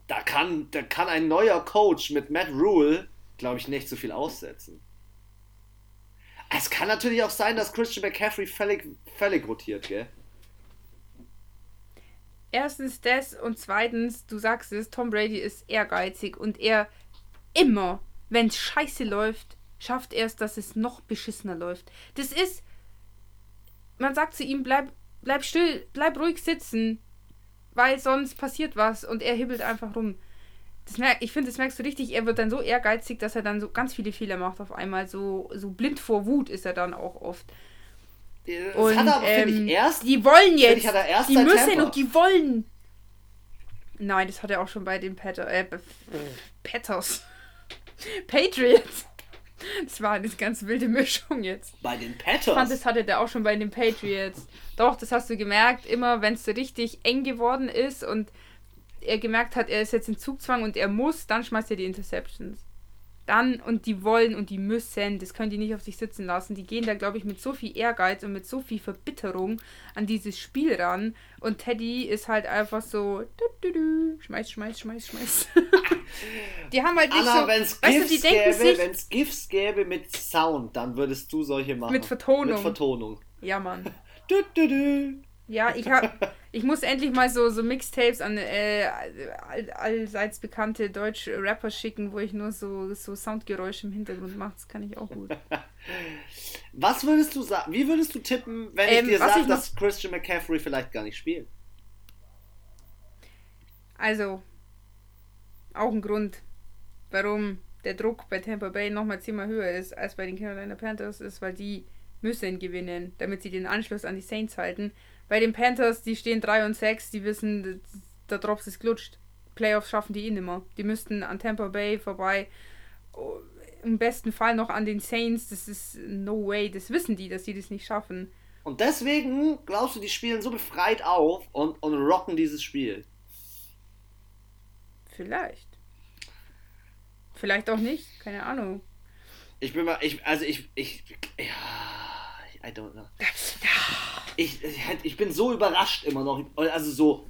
S1: Da kann, da kann ein neuer Coach mit Matt Rule, glaube ich, nicht so viel aussetzen. Es kann natürlich auch sein, dass Christian McCaffrey völlig, völlig rotiert, gell?
S2: Erstens das und zweitens, du sagst es, Tom Brady ist ehrgeizig und er immer, wenn es scheiße läuft, schafft er es, dass es noch beschissener läuft. Das ist, man sagt zu ihm, bleib, bleib still, bleib ruhig sitzen, weil sonst passiert was und er hibbelt einfach rum. Das merk, ich finde, das merkst du richtig, er wird dann so ehrgeizig, dass er dann so ganz viele Fehler macht auf einmal. So, so blind vor Wut ist er dann auch oft. Das und, hat er aber, ähm, finde ich, erst. Die wollen jetzt. Ich, hat er erst die müssen Temper. und die wollen. Nein, das hat er auch schon bei den Patter, äh, Patters. Patriots. Das war eine ganz wilde Mischung jetzt.
S1: Bei den Patters?
S2: Ich fand, das hatte der auch schon bei den Patriots. Doch, das hast du gemerkt. Immer, wenn es so richtig eng geworden ist und er gemerkt hat, er ist jetzt in Zugzwang und er muss, dann schmeißt er die Interceptions dann und die wollen und die müssen, das können die nicht auf sich sitzen lassen. Die gehen da, glaube ich, mit so viel Ehrgeiz und mit so viel Verbitterung an dieses Spiel ran. Und Teddy ist halt einfach so, du, du, du, schmeiß, schmeiß, schmeiß, schmeiß. die haben halt nicht Anna, so,
S1: wenn's weißt Gifts du, die denken gäbe, Wenn es GIFs gäbe mit Sound, dann würdest du solche machen.
S2: Mit Vertonung. Mit
S1: Vertonung.
S2: Ja, Mann.
S1: du, du, du.
S2: Ja, ich habe, ich muss endlich mal so, so Mixtapes an äh, all, allseits bekannte deutsche Rapper schicken, wo ich nur so, so Soundgeräusche im Hintergrund mache. Das kann ich auch gut.
S1: Was würdest du sagen? Wie würdest du tippen, wenn ähm, ich dir sage, dass Christian McCaffrey vielleicht gar nicht spielt?
S2: Also, auch ein Grund, warum der Druck bei Tampa Bay nochmal zehnmal höher ist als bei den Carolina Panthers, ist, weil die müssen gewinnen, damit sie den Anschluss an die Saints halten. Bei den Panthers, die stehen 3 und 6, die wissen, der Drops ist glutscht. Playoffs schaffen die eh nimmer. Die müssten an Tampa Bay vorbei. Oh, Im besten Fall noch an den Saints. Das ist no way. Das wissen die, dass die das nicht schaffen.
S1: Und deswegen glaubst du, die spielen so befreit auf und, und rocken dieses Spiel?
S2: Vielleicht. Vielleicht auch nicht. Keine Ahnung.
S1: Ich bin mal, ich, also ich, ich, ja, I don't know. Ich, ich bin so überrascht immer noch. Also so,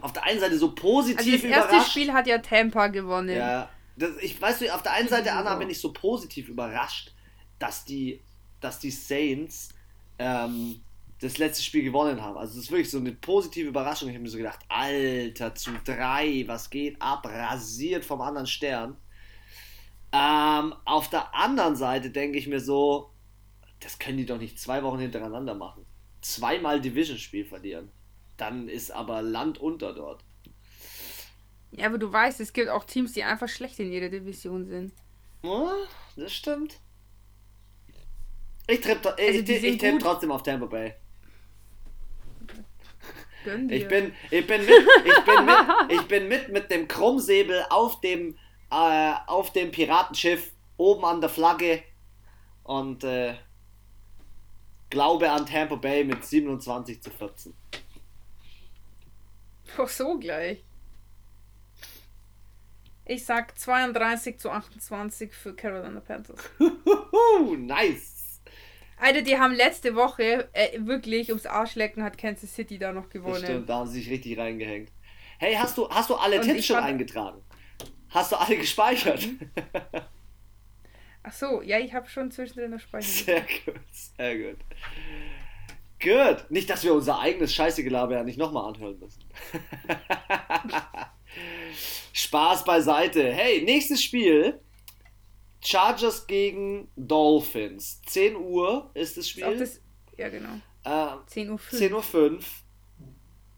S1: auf der einen Seite so positiv also
S2: das erste überrascht. Spiel hat ja Tampa gewonnen.
S1: Ja, das, ich weiß du, auf der einen Seite, Anna, bin ich so positiv überrascht, dass die, dass die Saints ähm, das letzte Spiel gewonnen haben. Also das ist wirklich so eine positive Überraschung. Ich habe mir so gedacht, Alter, zu drei, was geht ab? Rasiert vom anderen Stern. Ähm, auf der anderen Seite denke ich mir so, das können die doch nicht zwei Wochen hintereinander machen. Zweimal Division-Spiel verlieren. Dann ist aber Land unter dort.
S2: Ja, aber du weißt, es gibt auch Teams, die einfach schlecht in ihrer Division sind.
S1: Ja, das stimmt. Ich tippe also ich, ich tipp trotzdem auf Tampa Bay. Ich bin, ich bin mit, ich bin mit, ich bin mit mit dem Krummsäbel auf dem, äh, auf dem Piratenschiff oben an der Flagge und äh, glaube an Tampa Bay mit 27 zu 14.
S2: Ach so gleich. Ich sag 32 zu 28 für Carolina Panthers.
S1: nice.
S2: Alter, die haben letzte Woche äh, wirklich ums Arschlecken hat Kansas City da noch gewonnen. Das
S1: stimmt, da haben sie sich richtig reingehängt. Hey, hast du, hast du alle Und Tipps schon eingetragen? Hast du alle gespeichert?
S2: Ach so, ja, ich habe schon zwischendrin noch
S1: speichert. Sehr gut, sehr gut. Gut. Nicht, dass wir unser eigenes Scheißegelaber ja nicht nochmal anhören müssen. Spaß beiseite. Hey, nächstes Spiel. Chargers gegen Dolphins. 10 Uhr ist das Spiel.
S2: Das, ja, genau.
S1: Äh, 10 Uhr 5. 10 Uhr 5.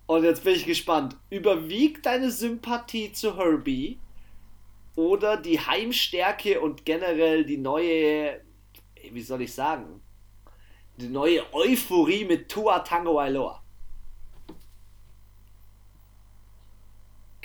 S1: Und jetzt bin ich gespannt. Überwiegt deine Sympathie zu Herbie oder die Heimstärke und generell die neue, wie soll ich sagen, die neue Euphorie mit Tua Tango Ailoa?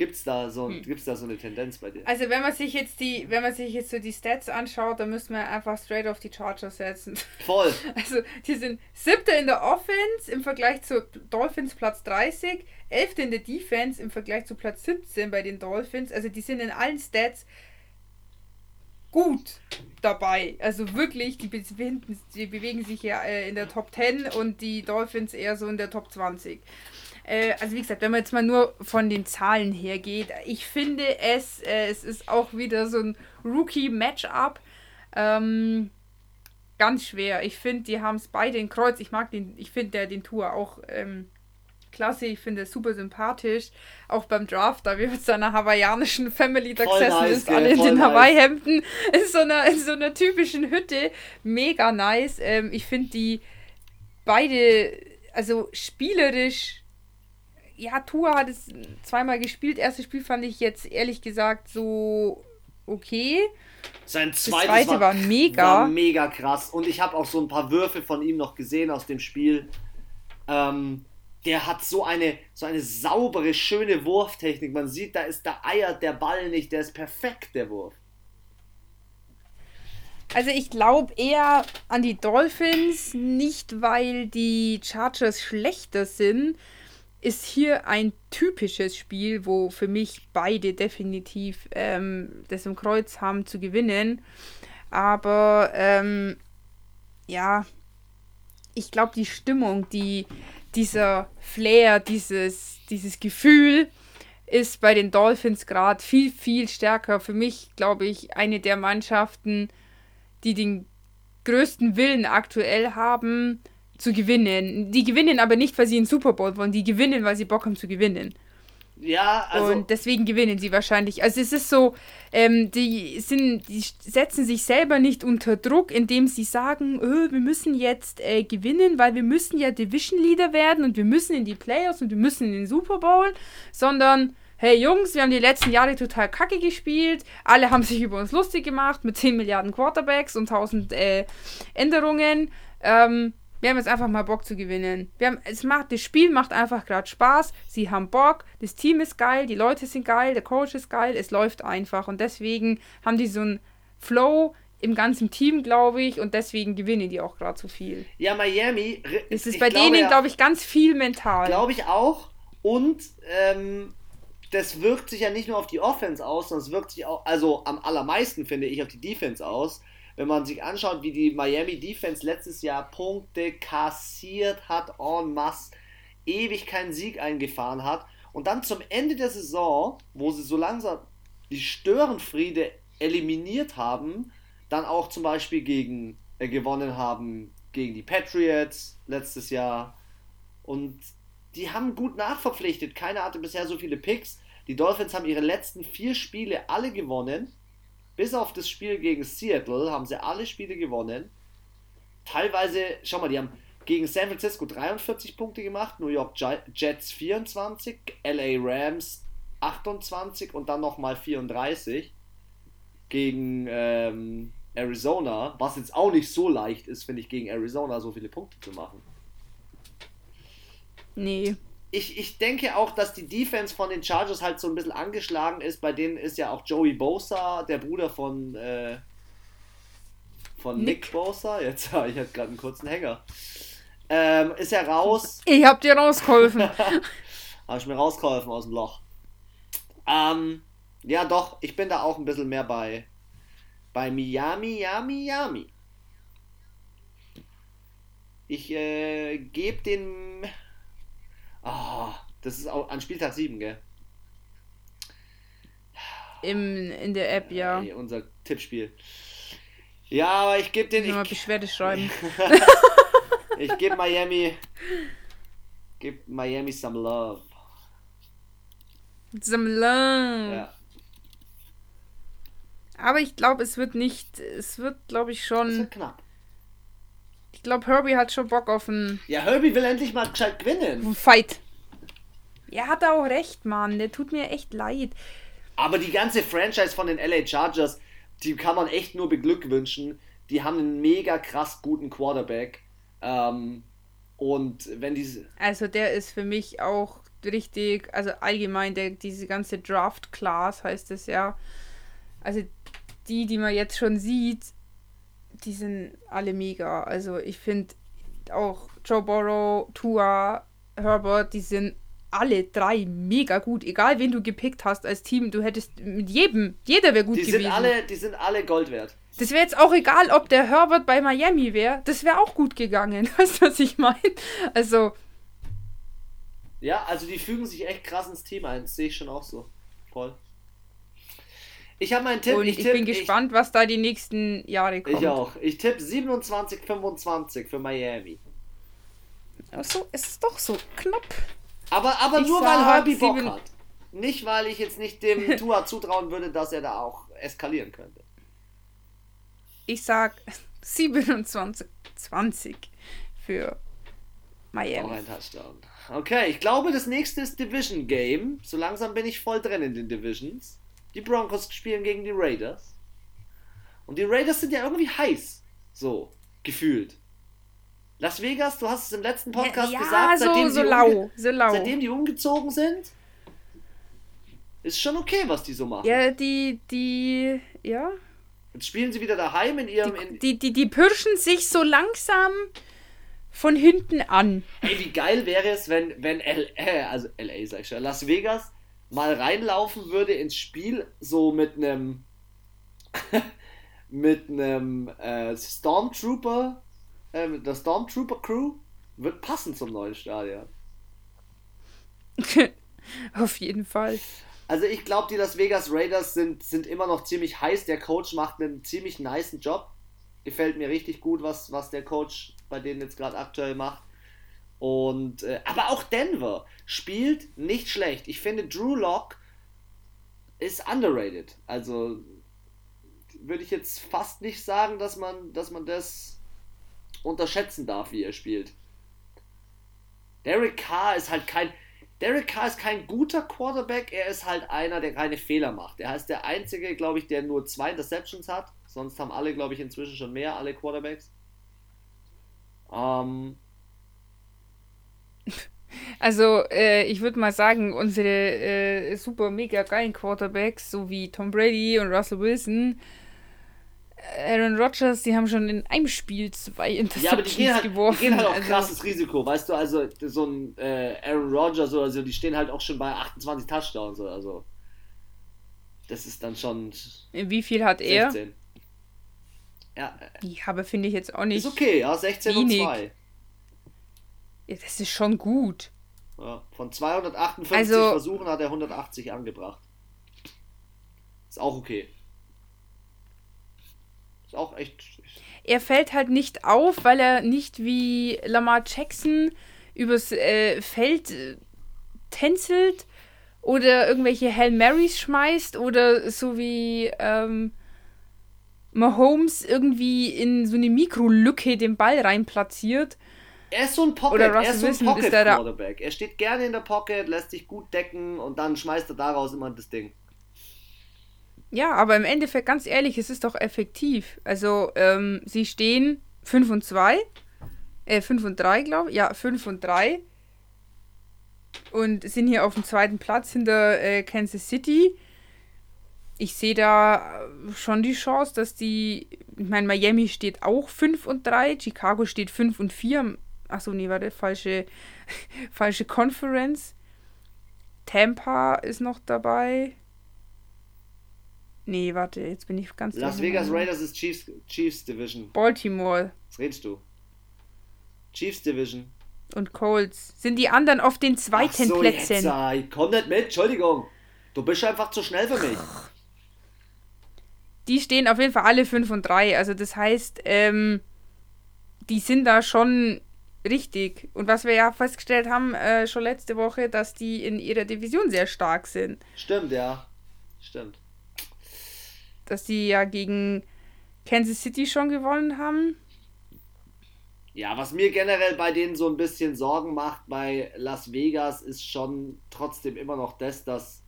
S1: Gibt's da so hm. gibt's da so eine Tendenz bei dir?
S2: Also wenn man sich jetzt die, wenn man sich jetzt so die Stats anschaut, dann müssen wir einfach straight auf die Chargers setzen.
S1: Voll.
S2: Also die sind siebter in der Offense im Vergleich zu Dolphins Platz 30, elfter in der Defense im Vergleich zu Platz 17 bei den Dolphins. Also die sind in allen Stats gut dabei. Also wirklich, die, befinden, die bewegen sich ja äh, in der Top 10 und die Dolphins eher so in der Top 20. Äh, also wie gesagt, wenn man jetzt mal nur von den Zahlen her geht, ich finde es, äh, es ist auch wieder so ein Rookie-Matchup. Ähm, ganz schwer. Ich finde, die haben es beide in Kreuz. Ich mag den, ich finde der den Tour auch ähm, klasse. Ich finde es super sympathisch. Auch beim Draft, da wir mit seiner hawaiianischen Family da gesessen nice, ist, alle in den nice. Hawaii-Hemden, in so, einer, in so einer typischen Hütte. Mega nice. Ähm, ich finde die beide, also spielerisch ja, Tua hat es zweimal gespielt. Erstes Spiel fand ich jetzt ehrlich gesagt so okay.
S1: Sein zweites zweite war, war, mega. War mega krass. Und ich habe auch so ein paar Würfe von ihm noch gesehen aus dem Spiel. Ähm, der hat so eine, so eine saubere, schöne Wurftechnik. Man sieht, da ist, da eiert der Ball nicht. Der ist perfekt, der Wurf.
S2: Also ich glaube eher an die Dolphins, nicht weil die Chargers schlechter sind, ist hier ein typisches Spiel, wo für mich beide definitiv ähm, das im Kreuz haben zu gewinnen. Aber ähm, ja, ich glaube, die Stimmung, die, dieser Flair, dieses, dieses Gefühl ist bei den Dolphins gerade viel, viel stärker. Für mich, glaube ich, eine der Mannschaften, die den größten Willen aktuell haben, zu gewinnen. Die gewinnen aber nicht, weil sie einen Super Bowl wollen, die gewinnen, weil sie Bock haben zu gewinnen.
S1: Ja, also.
S2: Und deswegen gewinnen sie wahrscheinlich. Also es ist so, ähm, die sind, die setzen sich selber nicht unter Druck, indem sie sagen, oh, wir müssen jetzt äh, gewinnen, weil wir müssen ja Division Leader werden und wir müssen in die Playoffs und wir müssen in den Super Bowl, sondern hey Jungs, wir haben die letzten Jahre total kacke gespielt, alle haben sich über uns lustig gemacht mit 10 Milliarden Quarterbacks und 1000 äh, Änderungen. Ähm, wir haben jetzt einfach mal Bock zu gewinnen. Wir haben, es macht, das Spiel macht einfach gerade Spaß. Sie haben Bock, das Team ist geil, die Leute sind geil, der Coach ist geil, es läuft einfach. Und deswegen haben die so einen Flow im ganzen Team, glaube ich, und deswegen gewinnen die auch gerade so viel.
S1: Ja, Miami.
S2: Es ist bei denen, ja, glaube ich, ganz viel mental.
S1: Glaube ich auch. Und ähm, das wirkt sich ja nicht nur auf die Offense aus, sondern es wirkt sich auch, also am allermeisten finde ich, auf die Defense aus wenn man sich anschaut, wie die Miami Defense letztes Jahr Punkte kassiert hat en masse, ewig keinen Sieg eingefahren hat und dann zum Ende der Saison, wo sie so langsam die Störenfriede eliminiert haben, dann auch zum Beispiel gegen äh, gewonnen haben gegen die Patriots letztes Jahr und die haben gut nachverpflichtet. Keiner hatte bisher so viele Picks. Die Dolphins haben ihre letzten vier Spiele alle gewonnen bis auf das Spiel gegen Seattle haben sie alle Spiele gewonnen. Teilweise, schau mal, die haben gegen San Francisco 43 Punkte gemacht, New York Jets 24, LA Rams 28 und dann nochmal 34 gegen ähm, Arizona, was jetzt auch nicht so leicht ist, finde ich, gegen Arizona so viele Punkte zu machen.
S2: Nee,
S1: ich, ich denke auch, dass die Defense von den Chargers halt so ein bisschen angeschlagen ist. Bei denen ist ja auch Joey Bosa, der Bruder von, äh, von Nick. Nick Bosa. Jetzt, ich hatte gerade einen kurzen Hänger. Ähm, ist er raus.
S2: Ich hab dir rausgeholfen.
S1: Habe ich mir rausgeholfen aus dem Loch. Ähm, ja, doch, ich bin da auch ein bisschen mehr bei, bei Miami, Miami, Miami. Ich äh, gebe den Ah, oh, das ist auch an Spieltag 7, gell?
S2: Im, in der App, ja.
S1: Hey, unser Tippspiel. Ja, aber ich gebe den. Ich
S2: mal Beschwerde schreiben.
S1: ich gebe Miami. Gib Miami some love.
S2: Some love.
S1: Ja.
S2: Aber ich glaube, es wird nicht. Es wird, glaube ich, schon. Es
S1: wird knapp.
S2: Ich glaube, Herbie hat schon Bock auf einen.
S1: Ja, Herbie will endlich mal gescheit gewinnen.
S2: Fight. Er hat auch recht, Mann. Der tut mir echt leid.
S1: Aber die ganze Franchise von den LA Chargers, die kann man echt nur beglückwünschen. Die haben einen mega krass guten Quarterback. Ähm, und wenn diese.
S2: Also der ist für mich auch richtig, also allgemein, der, diese ganze Draft-Class heißt es ja. Also die, die man jetzt schon sieht, die sind alle mega. Also ich finde auch Joe Burrow, Tua, Herbert, die sind alle drei mega gut. Egal wen du gepickt hast als Team, du hättest mit jedem, jeder wäre gut
S1: die
S2: gewesen.
S1: Sind alle, die sind alle Gold wert.
S2: Das wäre jetzt auch egal, ob der Herbert bei Miami wäre. Das wäre auch gut gegangen. Weißt du, was ich meine? Also.
S1: Ja, also die fügen sich echt krass ins Team ein. Das sehe ich schon auch so. Voll. Ich habe meinen Tipp.
S2: Und ich, ich tipp, bin gespannt, ich, was da die nächsten Jahre kommt.
S1: Ich auch. Ich tippe 27, 25 für Miami.
S2: Achso, es ist doch so knapp.
S1: Aber, aber nur weil Herbie Bock hat. Nicht, weil ich jetzt nicht dem Tua zutrauen würde, dass er da auch eskalieren könnte.
S2: Ich sag 27, 20 für Miami.
S1: Auch ein Touchdown. Okay, ich glaube, das nächste ist Division Game. So langsam bin ich voll drin in den Divisions. Die Broncos spielen gegen die Raiders. Und die Raiders sind ja irgendwie heiß. So, gefühlt. Las Vegas, du hast es im letzten Podcast ja, ja, gesagt,
S2: so, seitdem, so, lau, so lau.
S1: seitdem die umgezogen sind, ist schon okay, was die so machen.
S2: Ja, die, die, ja.
S1: Jetzt spielen sie wieder daheim in ihrem.
S2: Die, die, die, die pirschen sich so langsam von hinten an.
S1: Hey, wie geil wäre es, wenn, wenn L, äh, also LA sag ich schon, Las Vegas mal reinlaufen würde ins Spiel, so mit einem mit einem äh, Stormtrooper, äh, mit der Stormtrooper Crew, wird passen zum neuen Stadion.
S2: Auf jeden Fall.
S1: Also ich glaube, die Las Vegas Raiders sind, sind immer noch ziemlich heiß. Der Coach macht einen ziemlich niceen Job. Gefällt mir richtig gut, was, was der Coach bei denen jetzt gerade aktuell macht. Und, äh, aber auch Denver spielt nicht schlecht. Ich finde, Drew Lock ist underrated. Also würde ich jetzt fast nicht sagen, dass man, dass man das unterschätzen darf, wie er spielt. Derek Carr ist halt kein. Derek Carr ist kein guter Quarterback, er ist halt einer, der keine Fehler macht. Er ist der einzige, glaube ich, der nur zwei Interceptions hat. Sonst haben alle, glaube ich, inzwischen schon mehr, alle Quarterbacks. Ähm,
S2: Also, äh, ich würde mal sagen, unsere äh, super mega geilen Quarterbacks, so wie Tom Brady und Russell Wilson, Aaron Rodgers, die haben schon in einem Spiel zwei Interceptions
S1: ja, aber die gehen, halt,
S2: geworfen.
S1: die gehen halt auch
S2: also,
S1: krasses Risiko, weißt du, also so ein äh, Aaron Rodgers oder so, die stehen halt auch schon bei 28 Touchdowns oder so. Das ist dann schon
S2: Wie viel hat er?
S1: 16. Ja, äh,
S2: Ja, aber finde ich jetzt auch nicht.
S1: ist okay, ja, 16 und
S2: Wenig.
S1: 2.
S2: Ja, das ist schon gut.
S1: Ja, von 258
S2: Also-
S1: Versuchen hat er 180 angebracht. Ist auch okay. Ist auch echt.
S2: Er fällt halt nicht auf, weil er nicht wie Lamar Jackson übers äh, Feld äh, tänzelt oder irgendwelche Hail Marys schmeißt oder so wie ähm, Mahomes irgendwie in so eine Mikrolücke den Ball rein platziert.
S1: Er ist so ein Pocket,
S2: Oder
S1: er
S2: Russell
S1: ist so ein Pocket
S2: ist der da-
S1: Quarterback. Er steht gerne in der Pocket, lässt sich gut decken und dann schmeißt er daraus immer das Ding.
S2: Ja, aber im Endeffekt, ganz ehrlich, es ist doch effektiv. Also, ähm, sie stehen 5 und 2. Äh, 5 und 3, glaube ich. Ja, 5 und 3. Und sind hier auf dem zweiten Platz hinter äh, Kansas City. Ich sehe da schon die Chance, dass die. Ich meine, Miami steht auch 5 und 3. Chicago steht 5 und 4. Achso, nee, warte, falsche, falsche Conference. Tampa ist noch dabei. Nee, warte, jetzt bin ich ganz
S1: Las. Vegas Raiders ist Chiefs, Chiefs Division.
S2: Baltimore
S1: Was redest du? Chiefs Division.
S2: und Colts. Sind die anderen auf den
S1: Ach
S2: zweiten
S1: so,
S2: Plätzen?
S1: Jetzt, ah, ich komm nicht mit, Entschuldigung. Du bist einfach zu schnell für mich.
S2: Die stehen auf jeden Fall alle 5 und 3. Also das heißt, ähm, die sind da schon richtig. Und was wir ja festgestellt haben, äh, schon letzte Woche, dass die in ihrer Division sehr stark sind.
S1: Stimmt, ja. Stimmt.
S2: Dass die ja gegen Kansas City schon gewonnen haben.
S1: Ja, was mir generell bei denen so ein bisschen Sorgen macht bei Las Vegas, ist schon trotzdem immer noch das, dass,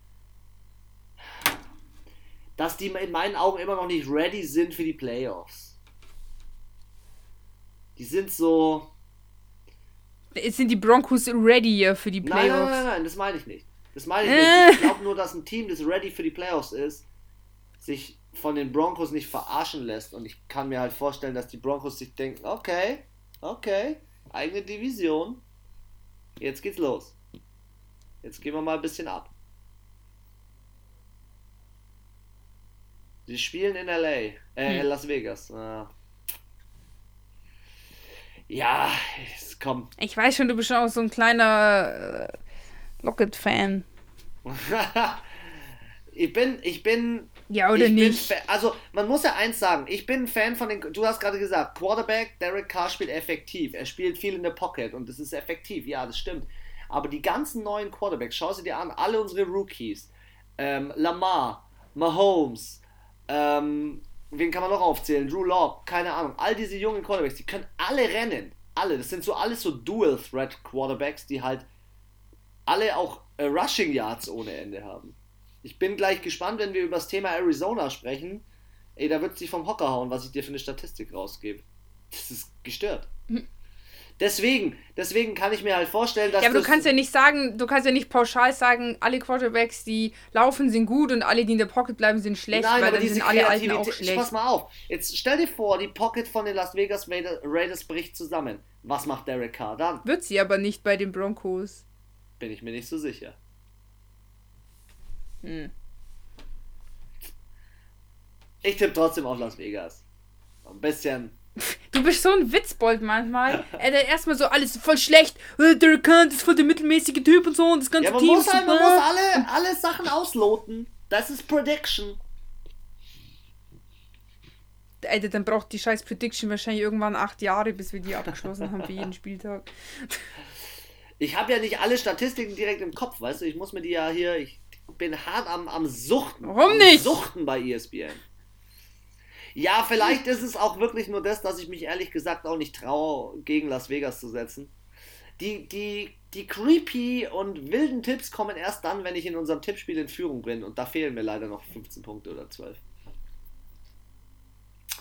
S1: dass die in meinen Augen immer noch nicht ready sind für die Playoffs. Die sind so.
S2: Sind die Broncos ready für die
S1: Nein, nein,
S2: Playoffs.
S1: nein, nein, das meine ich nicht. Das meine ich
S2: Äh.
S1: nicht. Ich glaube nur, dass ein Team, das ready für die Playoffs ist, sich von den Broncos nicht verarschen lässt. Und ich kann mir halt vorstellen, dass die Broncos sich denken, okay, okay, eigene Division. Jetzt geht's los. Jetzt gehen wir mal ein bisschen ab. Sie spielen in LA, äh,
S2: Hm.
S1: Las Vegas. Ah. Ja, es kommt.
S2: Ich weiß schon, du bist schon auch so ein kleiner äh, Lockett-Fan.
S1: ich bin, ich bin.
S2: Ja, oder
S1: ich
S2: nicht?
S1: Bin, also, man muss ja eins sagen, ich bin ein Fan von den. Du hast gerade gesagt, Quarterback, Derek Carr spielt effektiv. Er spielt viel in der Pocket und das ist effektiv. Ja, das stimmt. Aber die ganzen neuen Quarterbacks, schau sie dir an, alle unsere Rookies. Ähm, Lamar, Mahomes, ähm, wen kann man noch aufzählen? Drew Lock, keine Ahnung. All diese jungen Quarterbacks, die können alle rennen. Alle. Das sind so alles so Dual-Threat-Quarterbacks, die halt alle auch äh, Rushing Yards ohne Ende haben. Ich bin gleich gespannt, wenn wir über das Thema Arizona sprechen. Ey, da wird sich vom Hocker hauen, was ich dir für eine Statistik rausgebe. Das ist gestört. Deswegen, deswegen kann ich mir halt vorstellen, dass
S2: Ja, aber du kannst ja nicht sagen, du kannst ja nicht pauschal sagen, alle Quarterbacks, die laufen, sind gut und alle, die in der Pocket bleiben, sind schlecht,
S1: Nein,
S2: weil
S1: aber
S2: dann
S1: diese
S2: sind alle Alten auch schlecht.
S1: Pass mal auf. Jetzt stell dir vor, die Pocket von den Las Vegas Raiders, Raiders bricht zusammen. Was macht Derek Carr dann?
S2: Wird sie aber nicht bei den Broncos.
S1: Bin ich mir nicht so sicher.
S2: Hm.
S1: Ich tippe trotzdem auf Las Vegas. Ein bisschen.
S2: Du bist so ein Witzbold manchmal. Er hat erstmal so alles voll schlecht. Äh, Der Kant ist voll der mittelmäßige Typ und so und das ganze
S1: Ja, man
S2: Team
S1: muss halt, man muss alle, alle Sachen ausloten. Das ist Prediction.
S2: Alter, dann braucht die scheiß Prediction wahrscheinlich irgendwann acht Jahre, bis wir die abgeschlossen haben für jeden Spieltag.
S1: Ich habe ja nicht alle Statistiken direkt im Kopf, weißt du? Ich muss mir die ja hier. Ich bin hart am, am Suchten.
S2: Warum
S1: am
S2: nicht?
S1: Suchten bei ESPN. Ja, vielleicht ist es auch wirklich nur das, dass ich mich ehrlich gesagt auch nicht traue, gegen Las Vegas zu setzen. die, die, die creepy und wilden Tipps kommen erst dann, wenn ich in unserem Tippspiel in Führung bin. Und da fehlen mir leider noch 15 Punkte oder 12.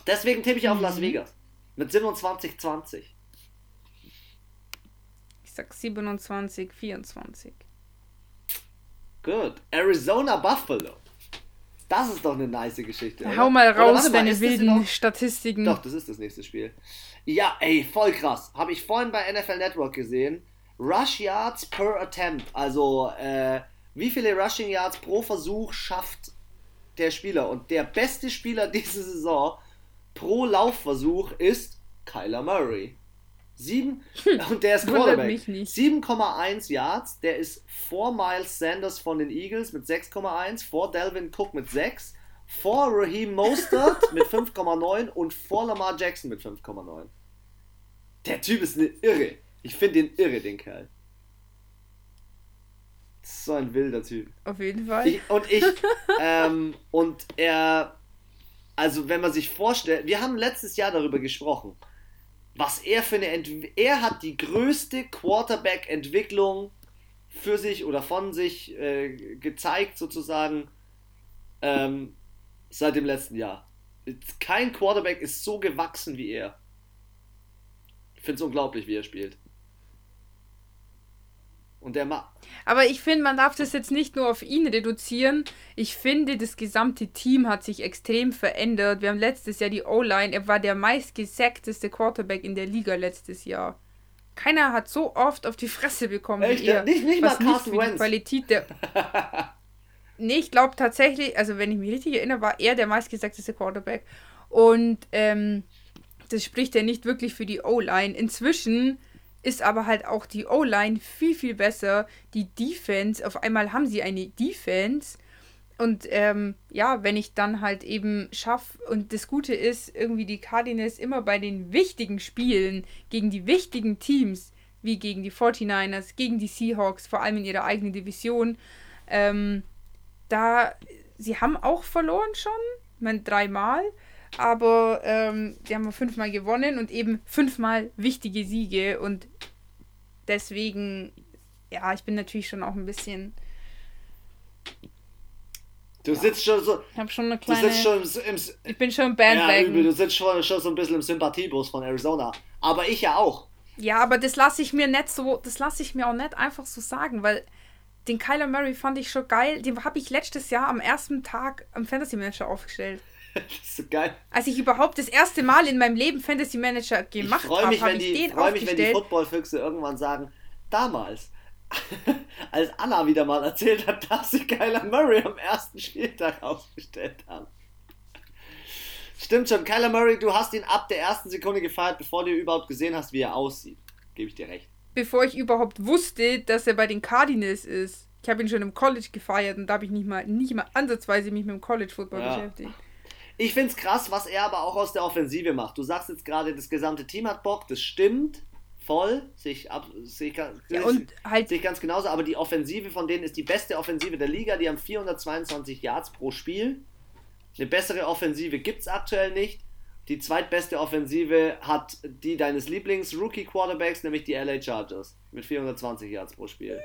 S1: Deswegen tippe ich auf Las
S2: Mhm.
S1: Vegas. Mit 27-20.
S2: Ich sag 27, 24.
S1: Gut. Arizona Buffalo. Das ist doch eine nice Geschichte. oder?
S2: Hau mal raus
S1: mal,
S2: deine wilden Statistiken.
S1: Doch, das ist das nächste Spiel. Ja, ey, voll krass. Habe ich vorhin bei NFL Network gesehen. Rush Yards per Attempt. Also, äh, wie viele Rushing Yards pro Versuch schafft der Spieler? Und der beste Spieler diese Saison pro Laufversuch ist Kyler Murray. Sieben, und der ist Quarterback.
S2: mich nicht.
S1: 7,1 Yards. Der ist vor Miles Sanders von den Eagles mit 6,1, vor Delvin Cook mit 6, vor Raheem Mostert mit 5,9 und vor Lamar Jackson mit 5,9. Der Typ ist eine Irre. Ich finde den irre, den Kerl. So ein wilder Typ.
S2: Auf jeden Fall.
S1: Ich, und ich, ähm, und er, also wenn man sich vorstellt, wir haben letztes Jahr darüber gesprochen, was er für eine, Ent er hat die größte Quarterback-Entwicklung für sich oder von sich äh, gezeigt sozusagen ähm, seit dem letzten Jahr. Kein Quarterback ist so gewachsen wie er. Ich finde es unglaublich, wie er spielt. Und der macht.
S2: Aber ich finde, man darf das jetzt nicht nur auf ihn reduzieren. Ich finde, das gesamte Team hat sich extrem verändert. Wir haben letztes Jahr die O-Line. Er war der meistgesackteste Quarterback in der Liga letztes Jahr. Keiner hat so oft auf die Fresse bekommen
S1: Echt?
S2: wie er.
S1: Nicht- nicht
S2: was
S1: mal
S2: nicht für die. Qualität der. nee, ich glaube tatsächlich, also wenn ich mich richtig erinnere, war er der meistgesackteste Quarterback. Und ähm, das spricht ja nicht wirklich für die O-Line. Inzwischen ist aber halt auch die O-Line viel, viel besser. Die Defense, auf einmal haben sie eine Defense. Und ähm, ja, wenn ich dann halt eben schaffe, und das Gute ist, irgendwie die Cardinals immer bei den wichtigen Spielen gegen die wichtigen Teams, wie gegen die 49ers, gegen die Seahawks, vor allem in ihrer eigenen Division, ähm, da, sie haben auch verloren schon, ich meine dreimal, aber ähm, die haben fünfmal gewonnen und eben fünfmal wichtige Siege und deswegen, ja, ich bin natürlich schon auch ein bisschen,
S1: Du sitzt schon so.
S2: ich habe schon eine
S1: Du
S2: kleine,
S1: sitzt schon im, im,
S2: ich bin schon im
S1: Ja, übel,
S2: Bandwagon.
S1: du sitzt schon, schon so ein bisschen im Sympathiebus von Arizona. Aber ich ja auch.
S2: Ja, aber das lasse ich mir nicht so, das lasse ich mir auch nicht einfach so sagen, weil den Kyler Murray fand ich schon geil. Den habe ich letztes Jahr am ersten Tag am Fantasy Manager aufgestellt.
S1: Das ist so geil.
S2: Als ich überhaupt das erste Mal in meinem Leben Fantasy Manager gemacht habe, habe ich
S1: die,
S2: den
S1: freu mich, wenn die. Footballfüchse irgendwann sagen, damals, als Anna wieder mal erzählt hat, dass sie Kyler Murray am ersten Spieltag aufgestellt haben. Stimmt schon, Kyler Murray, du hast ihn ab der ersten Sekunde gefeiert, bevor du überhaupt gesehen hast, wie er aussieht. Gebe ich dir recht.
S2: Bevor ich überhaupt wusste, dass er bei den Cardinals ist. Ich habe ihn schon im College gefeiert und da habe ich nicht mal, nicht mal ansatzweise mich mit dem College Football
S1: Ja.
S2: beschäftigt.
S1: Ich finde es krass, was er aber auch aus der Offensive macht. Du sagst jetzt gerade, das gesamte Team hat Bock, das stimmt. Voll, sehe ich, ab- sehe ich, ganz-
S2: Ja, und halt,
S1: sehe ich ganz genauso, aber die Offensive von denen ist die beste Offensive der Liga. Die haben 422 Yards pro Spiel. Eine bessere Offensive gibt es aktuell nicht. Die zweitbeste Offensive hat die deines Lieblings-Rookie-Quarterbacks, nämlich die LA Chargers, mit 420 Yards pro Spiel.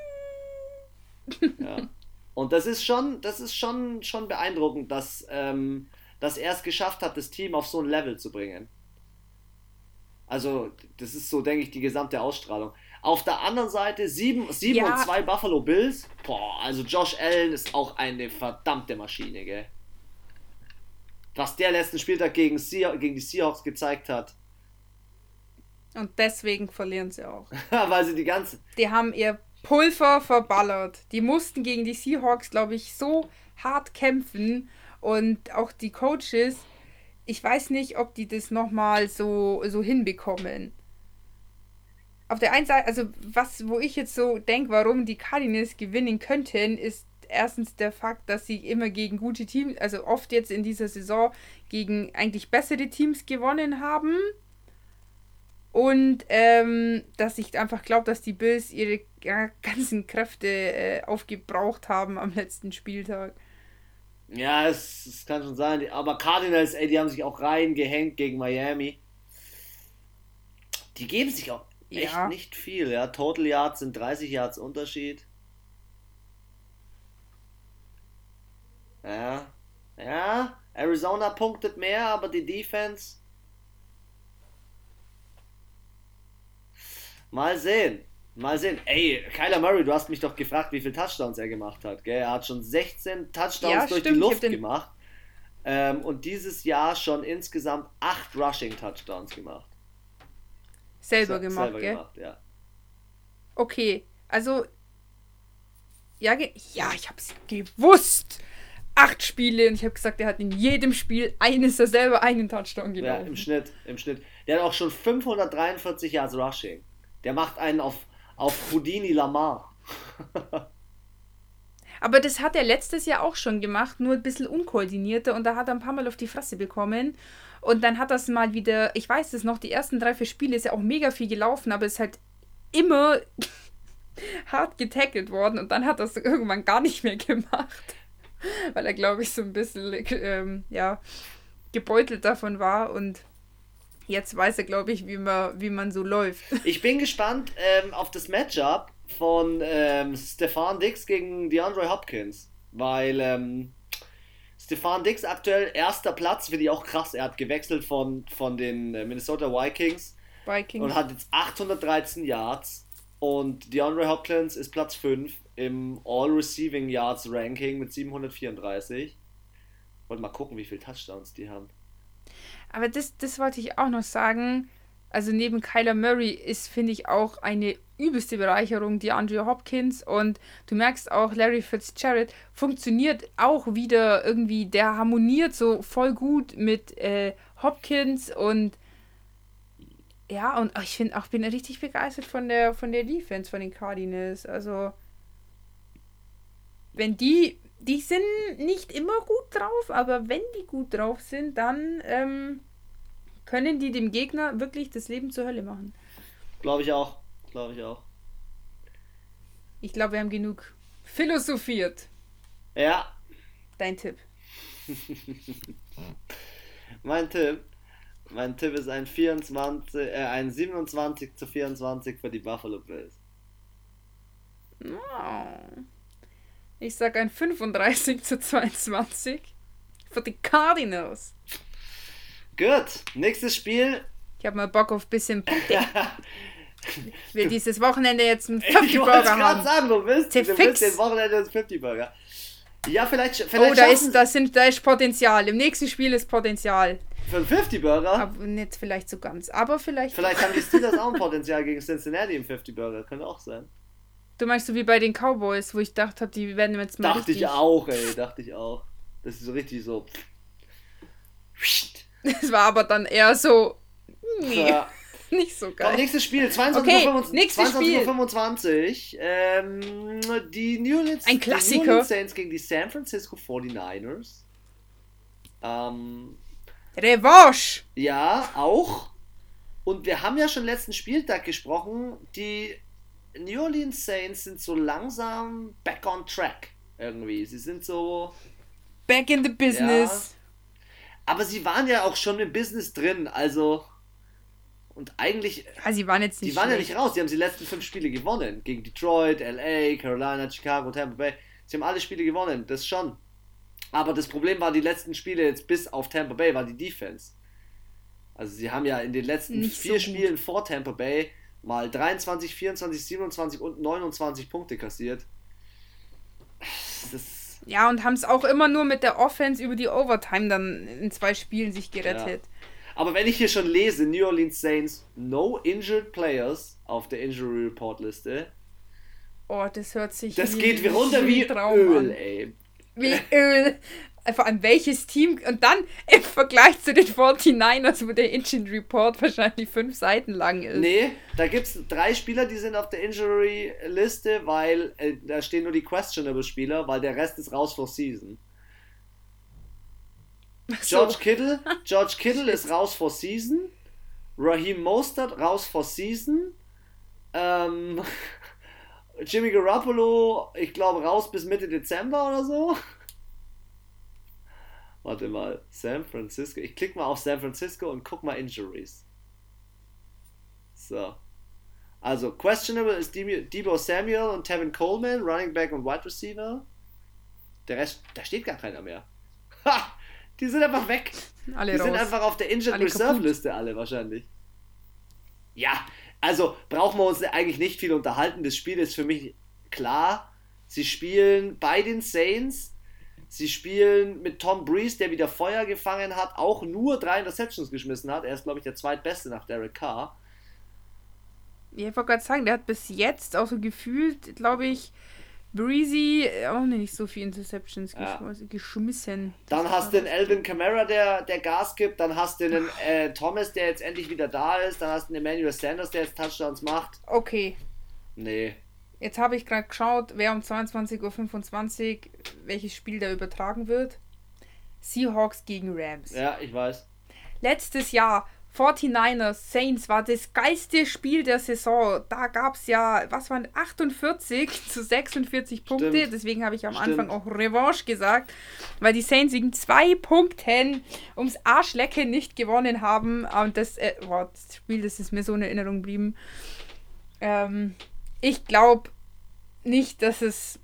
S1: Ja. Und das ist schon, das ist schon, schon beeindruckend, dass, ähm, dass er es geschafft hat, das Team auf so ein Level zu bringen. Also, das ist so, denke ich, die gesamte Ausstrahlung. Auf der anderen Seite 7, 7
S2: Ja.
S1: und 2 Buffalo Bills. Boah, also Josh Allen ist auch eine verdammte Maschine, gell? Was der letzten Spieltag gegen, Sea gegen die Seahawks gezeigt hat.
S2: und deswegen verlieren sie auch.
S1: Weil sie die ganze.
S2: Die haben ihr Pulver verballert. Die mussten gegen die Seahawks, glaube ich, so hart kämpfen. Und auch die Coaches, ich weiß nicht, ob die das nochmal so, so hinbekommen. Auf der einen Seite, also was, wo ich jetzt so denke, warum die Cardinals gewinnen könnten, ist erstens der Fakt, dass sie immer gegen gute Teams, also oft jetzt in dieser Saison gegen eigentlich bessere Teams gewonnen haben. Und ähm, dass ich einfach glaube, dass die Bills ihre ganzen Kräfte äh, aufgebraucht haben am letzten Spieltag.
S1: Ja, es, es kann schon sein. Aber Cardinals, ey, die haben sich auch reingehängt gegen Miami. Die geben sich auch. echt ja. nicht viel. Ja, Total Yards sind 30 Yards Unterschied. Ja, ja, Arizona punktet mehr, aber die Defense. Mal sehen. Mal sehen. Ey, Kyler Murray, du hast mich doch gefragt, wie viele Touchdowns er gemacht hat. Gell? Er hat schon 16 Touchdowns ja, durch stimmt, die Luft gemacht. Ähm, und dieses Jahr schon insgesamt 8 Rushing Touchdowns gemacht.
S2: Selber Se gemacht, selber gell? Gemacht, ja. Okay, also. Ja, ja, ich hab's gewusst acht Spiele und ich habe gesagt, er hat in jedem Spiel eines er selber einen Touchdown
S1: gelaufen. Ja, im Schnitt, im Schnitt. Der hat auch schon 543 Yards Rushing. Der macht einen auf, auf Houdini Lamar.
S2: Aber das hat er letztes Jahr auch schon gemacht, nur ein bisschen unkoordinierter und da hat er ein paar Mal auf die Fresse bekommen. Und dann hat das mal wieder, ich weiß es noch, die ersten drei, vier Spiele ist ja auch mega viel gelaufen, aber es ist halt immer hart getackelt worden und dann hat das irgendwann gar nicht mehr gemacht. weil er, glaube ich, so ein bisschen ähm, ja, gebeutelt davon war und jetzt weiß er, glaube ich, wie man, wie man so läuft.
S1: Ich bin gespannt ähm, auf das Matchup von ähm, Stefan Dix gegen DeAndre Hopkins, weil ähm, Stefan Dix aktuell erster Platz, finde ich auch krass. Er hat gewechselt von, von den äh, Minnesota Vikings, Vikings und hat jetzt 813 Yards und DeAndre Hopkins ist Platz 5 im All-Receiving Yards Ranking mit 734. Wollte mal gucken, wie viele Touchdowns die haben.
S2: Aber das, das wollte ich auch noch sagen. Also neben Kyler Murray ist, finde ich, auch eine übelste Bereicherung die Andrew Hopkins und du merkst auch, Larry Fitzgerald funktioniert auch wieder irgendwie, der harmoniert so voll gut mit äh, Hopkins und ja, und ich finde auch, bin richtig begeistert von der, von der Defense von den Cardinals. Also wenn die, die sind nicht immer gut drauf, aber wenn die gut drauf sind, dann ähm, können die dem Gegner wirklich das Leben zur Hölle machen.
S1: Glaube ich auch. Glaube ich auch.
S2: Ich glaube, wir haben genug philosophiert.
S1: Ja.
S2: Dein Tipp.
S1: mein Tipp. Mein Tipp ist ein 24, äh, ein 27 zu 24 für die Buffalo Bills.
S2: Wow. Ich sag ein 35 zu 22 für die Cardinals.
S1: Gut, nächstes Spiel.
S2: Ich habe mal Bock auf ein bisschen Punkte. ich will dieses Wochenende jetzt einen 50 Burger haben. Ich wollte gerade sagen, du willst, du willst den Wochenende einen 50 Burger. Ja, vielleicht, vielleicht Oh, da ist, da, sind, da ist Potenzial. Im nächsten Spiel ist Potenzial.
S1: Für einen 50 Burger?
S2: Aber nicht vielleicht so ganz, aber vielleicht.
S1: Vielleicht haben die Steelers auch ein Potenzial gegen Cincinnati im 50 Burger. Könnte auch sein.
S2: Du meinst so wie bei den Cowboys, wo ich dachte, die werden jetzt
S1: mal. Dachte richtig... ich auch, ey, dachte ich auch. Das ist so richtig so.
S2: Das war aber dann eher so. Nee, ja. nicht so geil.
S1: Komm, nächstes Spiel, 22.25 okay, Uhr. 22 25, ähm, die New Orleans,
S2: Ein Klassiker.
S1: New Orleans Saints gegen die San Francisco 49ers. Ähm,
S2: Revanche!
S1: Ja, auch. Und wir haben ja schon letzten Spieltag gesprochen, die New Orleans Saints sind so langsam back on track irgendwie. Sie sind so.
S2: Back in the business.
S1: Ja, aber sie waren ja auch schon im Business drin, also. Und eigentlich.
S2: Ja, sie waren jetzt
S1: nicht. Die waren schlecht. ja nicht raus, sie haben die letzten fünf Spiele gewonnen. Gegen Detroit, LA, Carolina, Chicago, Tampa Bay. Sie haben alle Spiele gewonnen, das schon. Aber das Problem war, die letzten Spiele jetzt bis auf Tampa Bay war die Defense. Also sie haben ja in den letzten nicht vier so Spielen vor Tampa Bay mal 23, 24, 27 und 29 Punkte kassiert.
S2: Ja, und haben es auch immer nur mit der Offense über die Overtime dann in zwei Spielen sich gerettet. Ja.
S1: Aber wenn ich hier schon lese, New Orleans Saints, no injured players auf der Injury Report Liste.
S2: Oh, das hört sich
S1: Das geht wie runter wie Öl, an. ey.
S2: Wie Öl vor allem welches Team und dann im Vergleich zu den 49ers, wo der Injury Report wahrscheinlich fünf Seiten lang ist.
S1: Nee, da gibt es drei Spieler, die sind auf der Injury-Liste, weil äh, da stehen nur die Questionable-Spieler, weil der Rest ist raus for Season. So. George Kittle, George Kittle ist raus for Season. Raheem Mostert raus for Season. Ähm, Jimmy Garoppolo, ich glaube, raus bis Mitte Dezember oder so. Warte mal, San Francisco. Ich klicke mal auf San Francisco und guck mal Injuries. So. Also, questionable ist Debo Samuel und Tevin Coleman, Running Back und Wide Receiver. Der Rest, da steht gar keiner mehr. Ha! Die sind einfach weg. Alle die raus. sind einfach auf der Injured Reserve Liste alle wahrscheinlich. Ja, also brauchen wir uns eigentlich nicht viel unterhalten. Das Spiel ist für mich klar. Sie spielen bei den Saints. Sie spielen mit Tom Breeze, der wieder Feuer gefangen hat, auch nur drei Interceptions geschmissen hat. Er ist, glaube ich, der zweitbeste nach Derek Carr.
S2: Ja, ich wollte gerade sagen, der hat bis jetzt auch so gefühlt, glaube ich, Breezy auch nicht so viele Interceptions ja. geschmissen.
S1: Dann hast du den Elvin Kamara, der, der Gas gibt. Dann hast du den äh, Thomas, der jetzt endlich wieder da ist. Dann hast du den Emmanuel Sanders, der jetzt Touchdowns macht.
S2: Okay.
S1: Nee.
S2: Jetzt habe ich gerade geschaut, wer um 22.25 Uhr welches Spiel da übertragen wird. Seahawks gegen Rams.
S1: Ja, ich weiß.
S2: Letztes Jahr 49ers Saints war das geilste Spiel der Saison. Da gab es ja, was waren 48 zu 46 Punkte. Stimmt. Deswegen habe ich am Stimmt. Anfang auch Revanche gesagt, weil die Saints wegen zwei Punkten ums Arschlecken nicht gewonnen haben. Und das, äh, wow, das Spiel, das ist mir so in Erinnerung geblieben. Ähm, ich glaube nicht, dass es